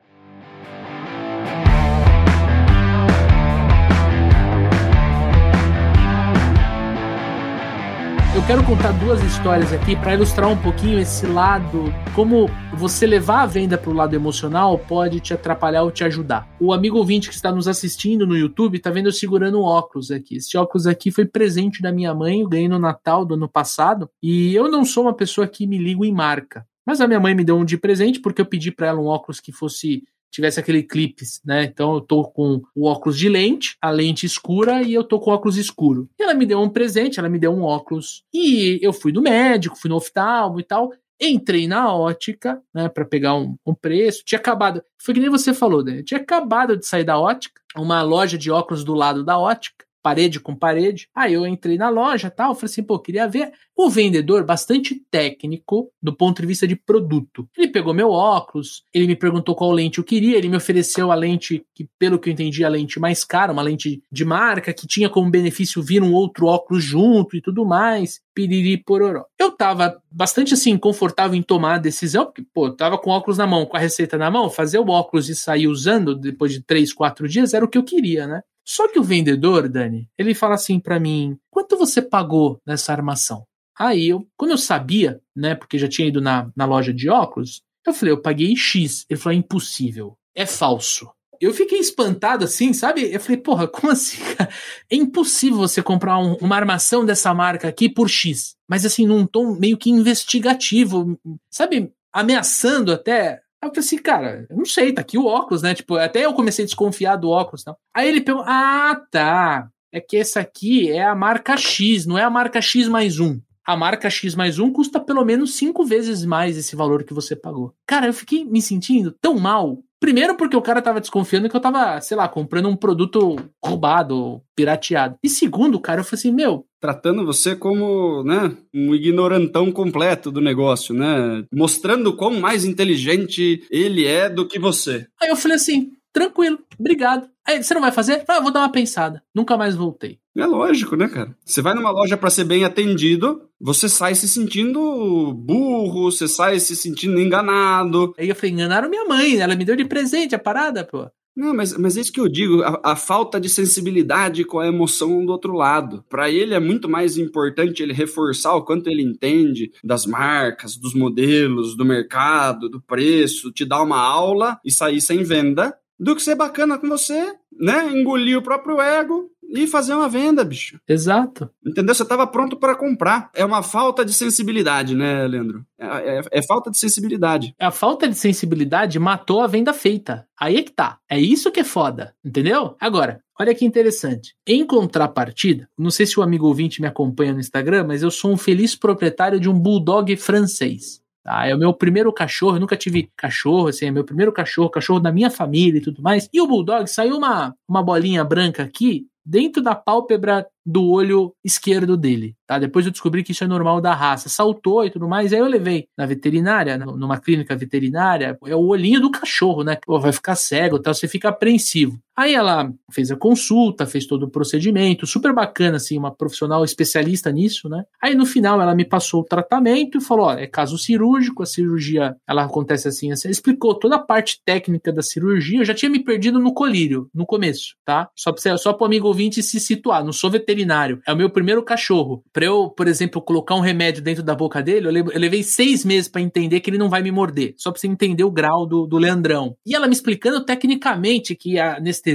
Speaker 2: Eu quero contar duas histórias aqui para ilustrar um pouquinho esse lado, como você levar a venda para o lado emocional pode te atrapalhar ou te ajudar. O amigo ouvinte que está nos assistindo no YouTube está vendo eu segurando um óculos aqui. Esse óculos aqui foi presente da minha mãe, eu ganhei no Natal do ano passado, e eu não sou uma pessoa que me ligo em marca. Mas a minha mãe me deu um de presente porque eu pedi para ela um óculos que fosse tivesse aquele clipe, né? Então eu tô com o óculos de lente, a lente escura e eu tô com o óculos escuro. E ela me deu um presente, ela me deu um óculos. E eu fui no médico, fui no oftalmo e tal. Entrei na ótica, né, para pegar um, um, preço. Tinha acabado, foi que nem você falou, né? Tinha acabado de sair da ótica, uma loja de óculos do lado da ótica parede com parede. Aí eu entrei na loja tal, falei assim, pô, queria ver. O vendedor, bastante técnico do ponto de vista de produto. Ele pegou meu óculos, ele me perguntou qual lente eu queria, ele me ofereceu a lente que, pelo que eu entendi, a lente mais cara, uma lente de marca, que tinha como benefício vir um outro óculos junto e tudo mais. Piriri pororó. Eu tava bastante assim, confortável em tomar a decisão, porque, pô, tava com óculos na mão, com a receita na mão, fazer o óculos e sair usando depois de três, quatro dias era o que eu queria, né? Só que o vendedor, Dani, ele fala assim para mim: quanto você pagou nessa armação? Aí eu, quando eu sabia, né, porque já tinha ido na, na loja de óculos, eu falei: eu paguei X. Ele falou: é impossível, é falso. Eu fiquei espantado assim, sabe? Eu falei, porra, como assim? É impossível você comprar um, uma armação dessa marca aqui por X. Mas assim, num tom meio que investigativo, sabe? Ameaçando até Aí eu falei assim, cara, eu não sei, tá aqui o óculos, né? Tipo, até eu comecei a desconfiar do óculos. Não. Aí ele pegou, ah, tá. É que essa aqui é a marca X, não é a marca X mais um. A marca X mais um custa pelo menos cinco vezes mais esse valor que você pagou. Cara, eu fiquei me sentindo tão mal Primeiro, porque o cara tava desconfiando que eu tava, sei lá, comprando um produto roubado, pirateado. E segundo, cara, eu falei assim, meu.
Speaker 1: Tratando você como, né, um ignorantão completo do negócio, né? Mostrando quão mais inteligente ele é do que você.
Speaker 2: Aí eu falei assim, tranquilo, obrigado. Aí, você não vai fazer? Ah, vou dar uma pensada. Nunca mais voltei.
Speaker 1: É lógico, né, cara? Você vai numa loja para ser bem atendido, você sai se sentindo burro, você sai se sentindo enganado.
Speaker 2: Aí eu falei, enganaram minha mãe, ela me deu de presente a parada, pô.
Speaker 1: Não, mas, mas é isso que eu digo, a, a falta de sensibilidade com a emoção do outro lado. Para ele é muito mais importante ele reforçar o quanto ele entende das marcas, dos modelos, do mercado, do preço, te dar uma aula e sair sem venda, do que ser bacana com você, né? Engolir o próprio ego e fazer uma venda, bicho.
Speaker 2: Exato.
Speaker 1: Entendeu? Você estava pronto para comprar. É uma falta de sensibilidade, né, Leandro? É, é, é, falta de sensibilidade.
Speaker 2: A falta de sensibilidade matou a venda feita. Aí é que tá. É isso que é foda. Entendeu? Agora, olha que interessante. Em contrapartida, não sei se o amigo ouvinte me acompanha no Instagram, mas eu sou um feliz proprietário de um bulldog francês. Tá? É o meu primeiro cachorro, eu nunca tive cachorro, assim, é meu primeiro cachorro, cachorro da minha família e tudo mais. E o Bulldog saiu uma, uma bolinha branca aqui, dentro da pálpebra do olho esquerdo dele, tá? Depois eu descobri que isso é normal da raça. Saltou e tudo mais, aí eu levei na veterinária, numa clínica veterinária, é o olhinho do cachorro, né? Pô, vai ficar cego, tal, você fica apreensivo. Aí ela fez a consulta, fez todo o procedimento, super bacana, assim, uma profissional especialista nisso, né? Aí no final ela me passou o tratamento e falou: ó, é caso cirúrgico, a cirurgia ela acontece assim, assim. Explicou toda a parte técnica da cirurgia. Eu já tinha me perdido no colírio, no começo, tá? Só para só o amigo ouvinte se situar. Não sou veterinário. É o meu primeiro cachorro. Pra eu, por exemplo, colocar um remédio dentro da boca dele, eu levei seis meses para entender que ele não vai me morder. Só pra você entender o grau do, do Leandrão. E ela me explicando tecnicamente que a anestesia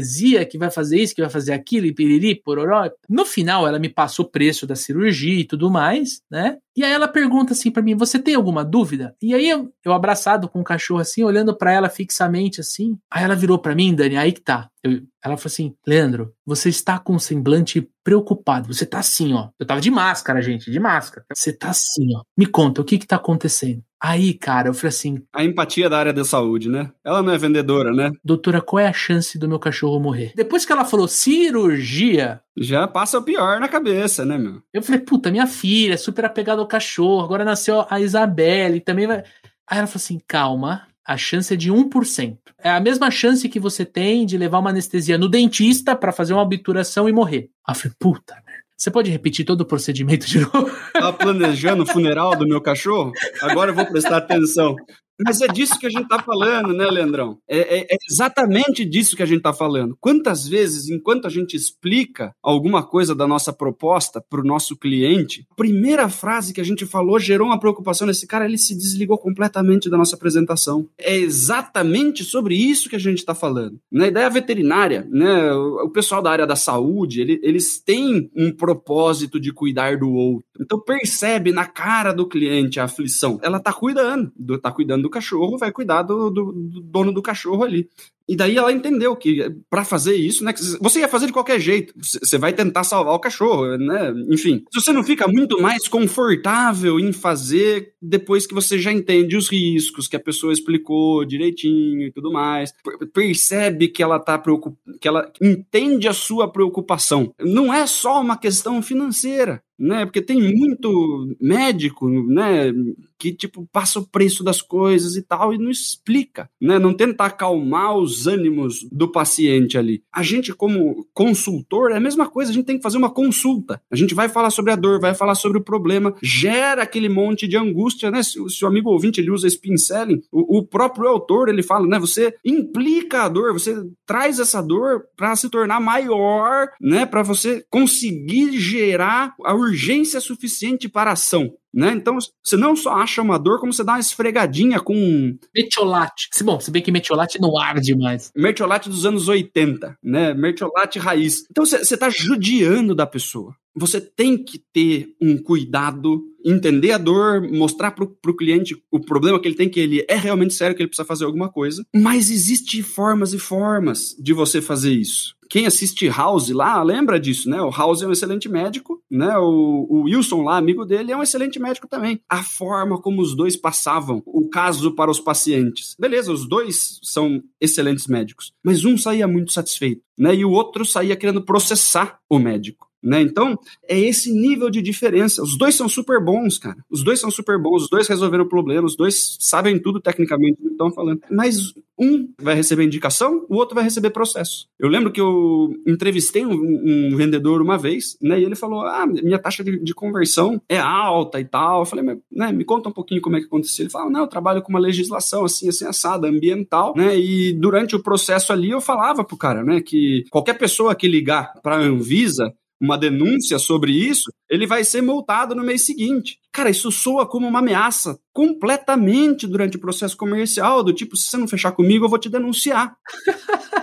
Speaker 2: que vai fazer isso, que vai fazer aquilo, e piriri, pororó. No final, ela me passou o preço da cirurgia e tudo mais, né? E aí ela pergunta assim para mim: "Você tem alguma dúvida?" E aí eu, eu abraçado com o cachorro assim, olhando para ela fixamente assim. Aí ela virou para mim, Dani, aí que tá. Eu, ela falou assim: "Leandro, você está com um semblante preocupado. Você tá assim, ó. Eu tava de máscara, gente, de máscara. Você tá assim, ó. Me conta, o que que tá acontecendo?" Aí, cara, eu falei assim.
Speaker 1: A empatia da área da saúde, né? Ela não é vendedora, né?
Speaker 2: Doutora, qual é a chance do meu cachorro morrer? Depois que ela falou cirurgia.
Speaker 1: Já passa o pior na cabeça, né, meu?
Speaker 2: Eu falei, puta, minha filha, super apegada ao cachorro. Agora nasceu a Isabelle, também vai. Aí ela falou assim: calma, a chance é de 1%. É a mesma chance que você tem de levar uma anestesia no dentista para fazer uma obturação e morrer. Aí eu falei, puta você pode repetir todo o procedimento de novo?
Speaker 1: Tá planejando o funeral do meu cachorro? Agora eu vou prestar atenção. Mas é disso que a gente está falando, né, Leandrão? É, é, é, exatamente disso que a gente está falando. Quantas vezes, enquanto a gente explica alguma coisa da nossa proposta para o nosso cliente, a primeira frase que a gente falou gerou uma preocupação nesse cara, ele se desligou completamente da nossa apresentação. É exatamente sobre isso que a gente está falando. Na ideia veterinária, né, o, o pessoal da área da saúde, ele, eles têm um propósito de cuidar do outro. Então percebe na cara do cliente a aflição. Ela está cuidando, está cuidando do cachorro, vai cuidar do, do, do dono do cachorro ali. E daí ela entendeu que para fazer isso, né, você ia fazer de qualquer jeito. Você vai tentar salvar o cachorro, né? Enfim, você não fica muito mais confortável em fazer depois que você já entende os riscos que a pessoa explicou direitinho e tudo mais, percebe que ela tá preocupada, que ela entende a sua preocupação. Não é só uma questão financeira né? Porque tem muito médico, né, que tipo passa o preço das coisas e tal e não explica, né? Não tenta acalmar os ânimos do paciente ali. A gente como consultor é a mesma coisa, a gente tem que fazer uma consulta. A gente vai falar sobre a dor, vai falar sobre o problema, gera aquele monte de angústia, né? Se, se o amigo ouvinte ele usa spin selling, o, o próprio autor ele fala, né, você implica a dor, você traz essa dor para se tornar maior, né, para você conseguir gerar a urgência suficiente para a ação. Né? Então, você não só acha uma dor, como você dá uma esfregadinha com.
Speaker 2: Metiolate. Bom, se bem que metiolate não arde mais.
Speaker 1: Metiolate dos anos 80, né? Metiolate raiz. Então, você está judiando da pessoa. Você tem que ter um cuidado, entender a dor, mostrar para o cliente o problema que ele tem, que ele é realmente sério, que ele precisa fazer alguma coisa. Mas existem formas e formas de você fazer isso quem assiste House lá lembra disso, né? O House é um excelente médico, né? O, o, Wilson lá, amigo dele, é um excelente médico também. A forma como os dois passavam o caso para os pacientes. Beleza, os dois são excelentes médicos, mas um saía muito satisfeito, né? E o outro saía querendo processar o médico. Né? Então, é esse nível de diferença. Os dois são super bons, cara. Os dois são super bons, os dois resolveram o problema, os dois sabem tudo tecnicamente do que estão falando. Mas um vai receber indicação, o outro vai receber processo. Eu lembro que eu entrevistei um, um vendedor uma vez, né? E ele falou: Ah, minha taxa de, de conversão é alta e tal. Eu falei, né, me conta um pouquinho como é que aconteceu. Ele falou: Não, eu trabalho com uma legislação assim, assim, assada, ambiental, né? E durante o processo ali eu falava pro cara, né, que qualquer pessoa que ligar para a Anvisa uma denúncia sobre isso, ele vai ser multado no mês seguinte. Cara, isso soa como uma ameaça completamente durante o processo comercial, do tipo, se você não fechar comigo, eu vou te denunciar.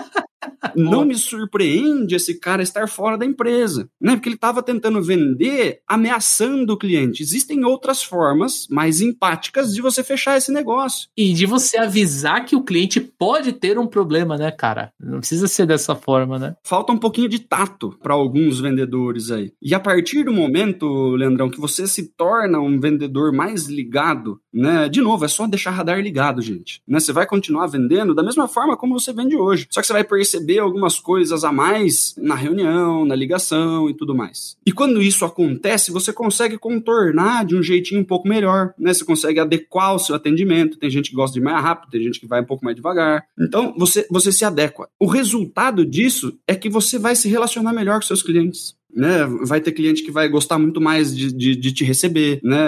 Speaker 1: não me surpreende esse cara estar fora da empresa, né? Porque ele estava tentando vender ameaçando o cliente. Existem outras formas mais empáticas de você fechar esse negócio.
Speaker 2: E de você avisar que o cliente pode ter um problema, né, cara? Não precisa ser dessa forma, né?
Speaker 1: Falta um pouquinho de tato para alguns vendedores aí. E a partir do momento, Leandrão, que você se torna um vendedor mais ligado, né? De novo, é só deixar radar ligado, gente. Né? Você vai continuar vendendo da mesma forma como você vende hoje. Só que você vai perceber algumas coisas a mais na reunião, na ligação e tudo mais. E quando isso acontece, você consegue contornar de um jeitinho um pouco melhor, né? Você consegue adequar o seu atendimento. Tem gente que gosta de mais rápido, tem gente que vai um pouco mais devagar. Então, você, você se adequa. O resultado disso é que você vai se relacionar melhor com seus clientes né? Vai ter cliente que vai gostar muito mais de, de, de, te receber, né?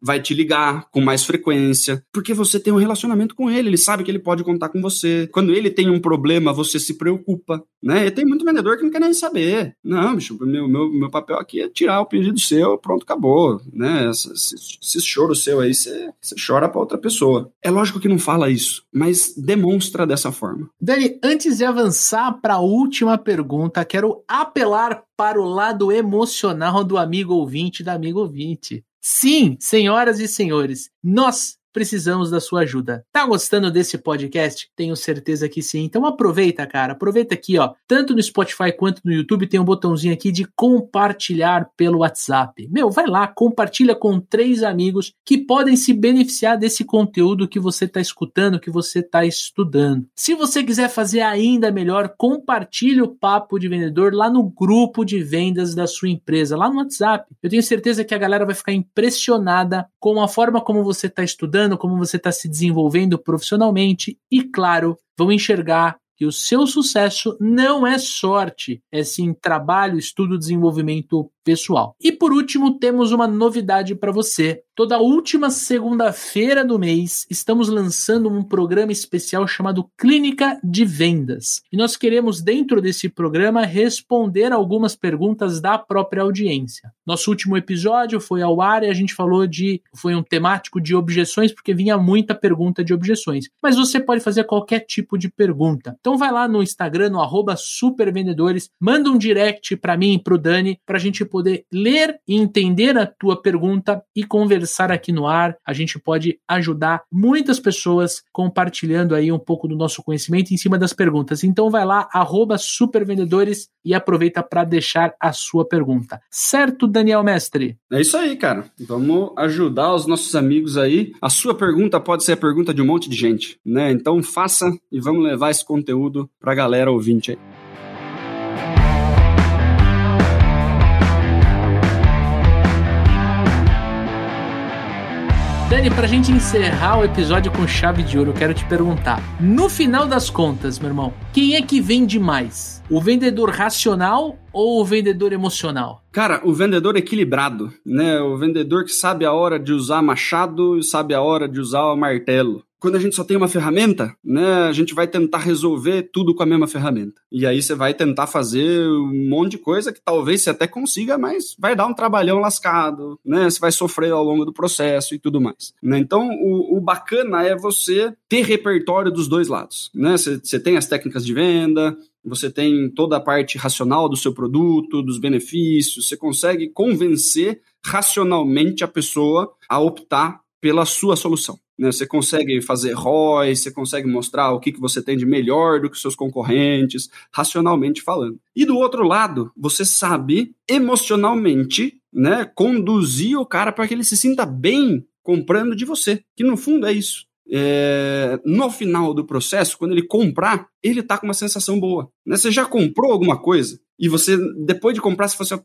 Speaker 1: Vai te ligar com mais frequência, porque você tem um relacionamento com ele, ele sabe que ele pode contar com você. Quando ele tem um problema, você se preocupa, né? E tem muito vendedor que não quer nem saber. Não, bicho, meu, meu, meu papel aqui é tirar o pedido seu, pronto, acabou, né? Esse, esse choro seu aí, você, você chora para outra pessoa. É lógico que não fala isso, mas demonstra dessa forma.
Speaker 2: Dani, antes de avançar para a última pergunta, quero apelar para o lado emocional do amigo ouvinte da amigo ouvinte. Sim, senhoras e senhores, nós precisamos da sua ajuda. Tá gostando desse podcast? Tenho certeza que sim. Então aproveita, cara. Aproveita aqui, ó. Tanto no Spotify quanto no YouTube tem um botãozinho aqui de compartilhar pelo WhatsApp. Meu, vai lá, compartilha com três amigos que podem se beneficiar desse conteúdo que você está escutando, que você está estudando. Se você quiser fazer ainda melhor, compartilhe o papo de vendedor lá no grupo de vendas da sua empresa, lá no WhatsApp. Eu tenho certeza que a galera vai ficar impressionada com a forma como você está estudando como você está se desenvolvendo profissionalmente e, claro, vão enxergar que o seu sucesso não é sorte, é sim trabalho, estudo, desenvolvimento pessoal. E por último, temos uma novidade para você. Toda última segunda-feira do mês, estamos lançando um programa especial chamado Clínica de Vendas. E nós queremos, dentro desse programa, responder algumas perguntas da própria audiência. Nosso último episódio foi ao ar e a gente falou de. Foi um temático de objeções, porque vinha muita pergunta de objeções. Mas você pode fazer qualquer tipo de pergunta. Então vai lá no Instagram, no arroba supervendedores, manda um direct para mim e pro Dani, para a gente poder ler e entender a tua pergunta e conversar aqui no ar. A gente pode ajudar muitas pessoas compartilhando aí um pouco do nosso conhecimento em cima das perguntas. Então vai lá, arroba supervendedores e aproveita para deixar a sua pergunta. Certo, Daniel Mestre?
Speaker 1: É isso aí, cara. Vamos ajudar os nossos amigos aí. A sua pergunta pode ser a pergunta de um monte de gente, né? Então faça e vamos levar esse conteúdo para a galera ouvinte aí.
Speaker 2: Dani, pra gente encerrar o episódio com chave de ouro, eu quero te perguntar: no final das contas, meu irmão, quem é que vende mais? O vendedor racional ou o vendedor emocional?
Speaker 1: Cara, o vendedor equilibrado, né? O vendedor que sabe a hora de usar machado e sabe a hora de usar o martelo quando a gente só tem uma ferramenta, né, a gente vai tentar resolver tudo com a mesma ferramenta. E aí você vai tentar fazer um monte de coisa que talvez você até consiga, mas vai dar um trabalhão lascado, né? Você vai sofrer ao longo do processo e tudo mais. Né? Então, o, o bacana é você ter repertório dos dois lados, né? Você, você tem as técnicas de venda, você tem toda a parte racional do seu produto, dos benefícios, você consegue convencer racionalmente a pessoa a optar pela sua solução. Né? Você consegue fazer ROI, você consegue mostrar o que, que você tem de melhor do que seus concorrentes, racionalmente falando. E do outro lado, você sabe emocionalmente né, conduzir o cara para que ele se sinta bem comprando de você. Que no fundo é isso. É, no final do processo, quando ele comprar, ele tá com uma sensação boa. Né? Você já comprou alguma coisa? e você, depois de comprar, você fala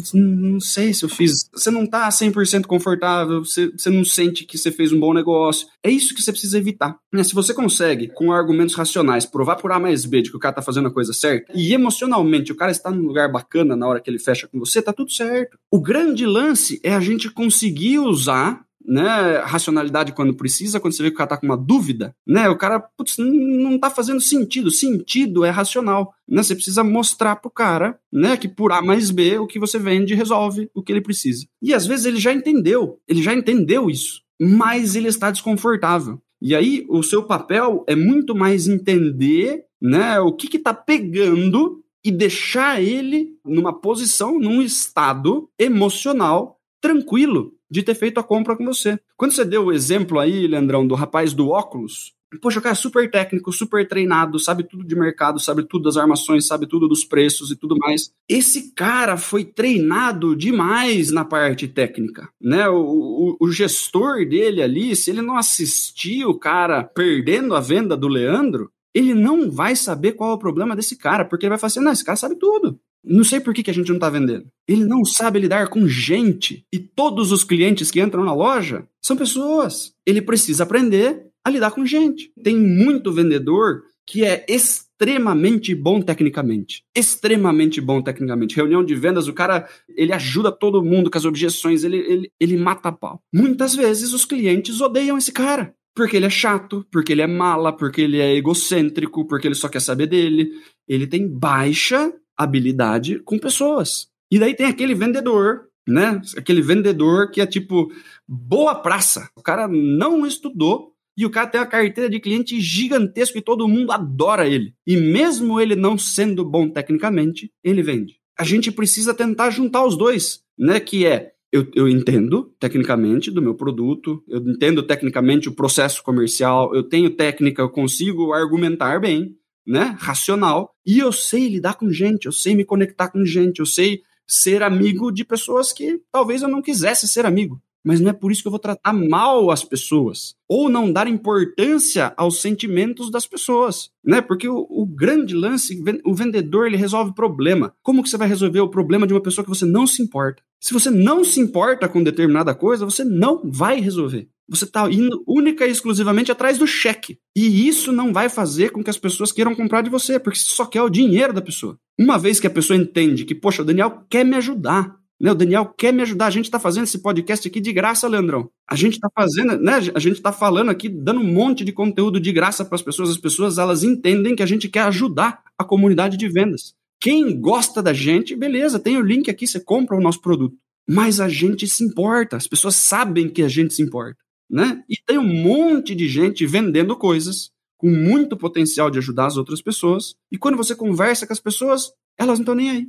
Speaker 1: assim, hum, não sei se eu fiz. Você não tá 100% confortável, você, você não sente que você fez um bom negócio. É isso que você precisa evitar. Né? Se você consegue, com argumentos racionais, provar por A mais B de que o cara tá fazendo a coisa certa, e emocionalmente o cara está num lugar bacana na hora que ele fecha com você, tá tudo certo. O grande lance é a gente conseguir usar né, racionalidade quando precisa, quando você vê que o cara tá com uma dúvida, né, o cara, putz, não tá fazendo sentido, sentido é racional, né, você precisa mostrar pro cara, né, que por A mais B o que você vende resolve o que ele precisa. E às vezes ele já entendeu, ele já entendeu isso, mas ele está desconfortável. E aí o seu papel é muito mais entender, né, o que que tá pegando e deixar ele numa posição, num estado emocional tranquilo de ter feito a compra com você. Quando você deu o exemplo aí, Leandrão, do rapaz do óculos, Poxa, o cara é super técnico, super treinado, sabe tudo de mercado, sabe tudo das armações, sabe tudo dos preços e tudo mais. Esse cara foi treinado demais na parte técnica, né? O, o, o gestor dele ali, se ele não assistir o cara perdendo a venda do Leandro, ele não vai saber qual é o problema desse cara, porque ele vai falar assim, não, esse cara sabe tudo. Não sei por que, que a gente não está vendendo. Ele não sabe lidar com gente. E todos os clientes que entram na loja são pessoas. Ele precisa aprender a lidar com gente. Tem muito vendedor que é extremamente bom tecnicamente. Extremamente bom tecnicamente. Reunião de vendas, o cara, ele ajuda todo mundo com as objeções, ele, ele, ele mata a pau. Muitas vezes os clientes odeiam esse cara. Porque ele é chato, porque ele é mala, porque ele é egocêntrico, porque ele só quer saber dele. Ele tem baixa habilidade com pessoas. E daí tem aquele vendedor, né? Aquele vendedor que é tipo boa praça. O cara não estudou e o cara tem uma carteira de cliente gigantesco e todo mundo adora ele. E mesmo ele não sendo bom tecnicamente, ele vende. A gente precisa tentar juntar os dois, né? Que é eu, eu, entendo tecnicamente do meu produto, eu entendo tecnicamente o processo comercial, eu tenho técnica, eu consigo argumentar bem, né, racional, e eu sei lidar com gente, eu sei me conectar com gente, eu sei ser amigo de pessoas que talvez eu não quisesse ser amigo. Mas não é por isso que eu vou tratar mal as pessoas. Ou não dar importância aos sentimentos das pessoas. Né? Porque o, o, grande lance, o vendedor, ele resolve problema. Como que você vai resolver o problema de uma pessoa que você não se importa? Se você não se importa com determinada coisa, você não vai resolver. Você está indo única e exclusivamente atrás do cheque. E isso não vai fazer com que as pessoas queiram comprar de você, porque você só quer o dinheiro da pessoa. Uma vez que a pessoa entende que, poxa, o Daniel quer me ajudar, né? O Daniel quer me ajudar. A gente está fazendo esse podcast aqui de graça, Leandrão. A gente está fazendo, né? A gente está falando aqui, dando um monte de conteúdo de graça para as pessoas. As pessoas elas entendem que a gente quer ajudar a comunidade de vendas. Quem gosta da gente, beleza, tem o link aqui, você compra o nosso produto. Mas a gente se importa, as pessoas sabem que a gente se importa, né? E tem um monte de gente vendendo coisas com muito potencial de ajudar as outras pessoas. E quando você conversa com as pessoas, elas não estão nem aí.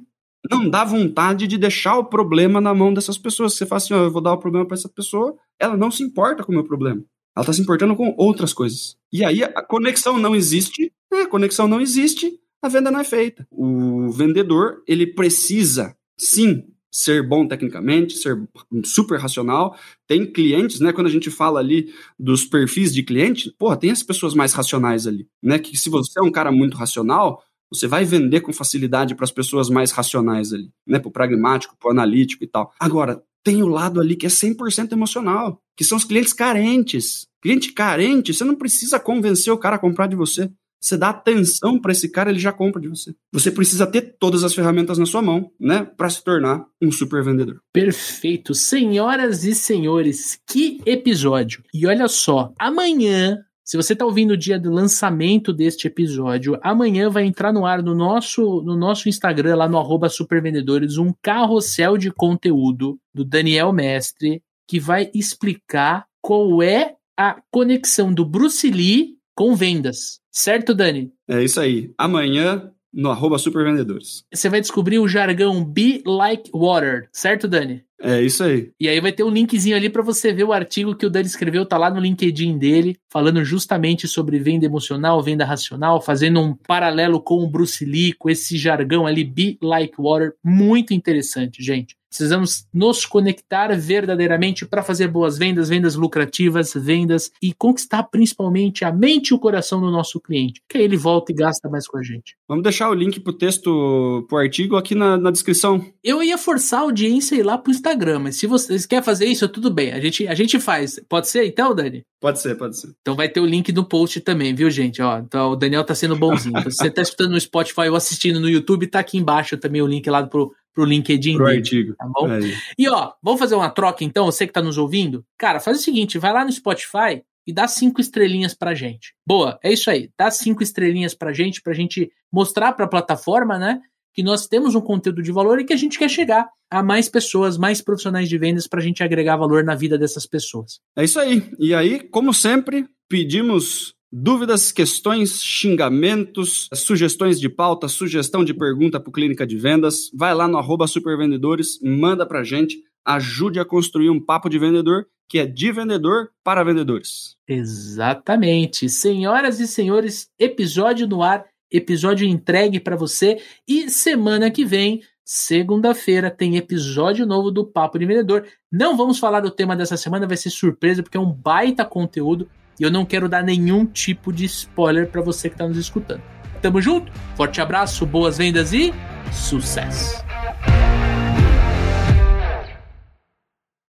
Speaker 1: Não dá vontade de deixar o problema na mão dessas pessoas. Você fala assim, ó, eu vou dar o problema para essa pessoa, ela não se importa com o meu problema. Ela está se importando com outras coisas. E aí a conexão não existe, né? a conexão não existe, a venda não é feita. O vendedor, ele precisa, sim, ser bom tecnicamente, ser super racional. Tem clientes, né? Quando a gente fala ali dos perfis de cliente, porra, tem as pessoas mais racionais ali, né? Que se você é um cara muito racional, você vai vender com facilidade para as pessoas mais racionais ali, né? Pro pragmático, pro analítico e tal. Agora, tem o lado ali que é 100% emocional, que são os clientes carentes. Cliente carente, você não precisa convencer o cara a comprar de você. Você dá atenção para esse cara, ele já compra de você. Você precisa ter todas as ferramentas na sua mão, né, para se tornar um super vendedor.
Speaker 2: Perfeito, senhoras e senhores, que episódio! E olha só, amanhã se você está ouvindo o dia do lançamento deste episódio, amanhã vai entrar no ar no nosso, no nosso Instagram, lá no arroba supervendedores, um carrossel de conteúdo do Daniel Mestre, que vai explicar qual é a conexão do Bruce Lee com vendas. Certo, Dani?
Speaker 1: É isso aí. Amanhã, no arroba supervendedores.
Speaker 2: Você vai descobrir o jargão Be Like Water, certo, Dani?
Speaker 1: É isso aí.
Speaker 2: E aí vai ter um linkzinho ali para você ver o artigo que o Dani escreveu, tá lá no LinkedIn dele, falando justamente sobre venda emocional, venda racional, fazendo um paralelo com o Bruce Lee, com esse jargão ali, Be Like Water, muito interessante, gente. Precisamos nos conectar verdadeiramente para fazer boas vendas, vendas lucrativas, vendas e conquistar principalmente a mente e o coração do nosso cliente, que aí ele volta e gasta mais com a gente.
Speaker 1: Vamos deixar o link pro texto, pro artigo aqui na, na descrição.
Speaker 2: Eu ia forçar a audiência a ir lá pro Instagram, mas se vocês querem fazer isso, tudo bem. A gente, a gente faz. Pode ser então, Dani?
Speaker 1: Pode ser, pode ser.
Speaker 2: Então vai ter o link no post também, viu, gente? Ó, então o Daniel tá sendo bonzinho. Então, se você tá escutando no Spotify ou assistindo no YouTube, tá aqui embaixo também o link lá pro, pro LinkedIn
Speaker 1: Pro
Speaker 2: dele,
Speaker 1: artigo.
Speaker 2: tá bom?
Speaker 1: Aí.
Speaker 2: E ó, vamos fazer uma troca então, você que tá nos ouvindo? Cara, faz o seguinte, vai lá no Spotify e dá cinco estrelinhas pra gente. Boa, é isso aí. Dá cinco estrelinhas pra gente, pra gente mostrar pra plataforma, né? Que nós temos um conteúdo de valor e que a gente quer chegar a mais pessoas, mais profissionais de vendas pra gente agregar valor na vida dessas pessoas.
Speaker 1: É isso aí. E aí, como sempre, pedimos dúvidas, questões, xingamentos, sugestões de pauta, sugestão de pergunta para Clínica de Vendas. Vai lá no arroba supervendedores, manda pra gente, ajude a construir um papo de vendedor que é de vendedor para vendedores.
Speaker 2: Exatamente. Senhoras e senhores, episódio no ar, episódio entregue para você e semana que vem, segunda-feira, tem episódio novo do Papo de Vendedor. Não vamos falar do tema dessa semana, vai ser surpresa porque é um baita conteúdo e eu não quero dar nenhum tipo de spoiler para você que está nos escutando. Tamo junto, forte abraço, boas vendas e sucesso!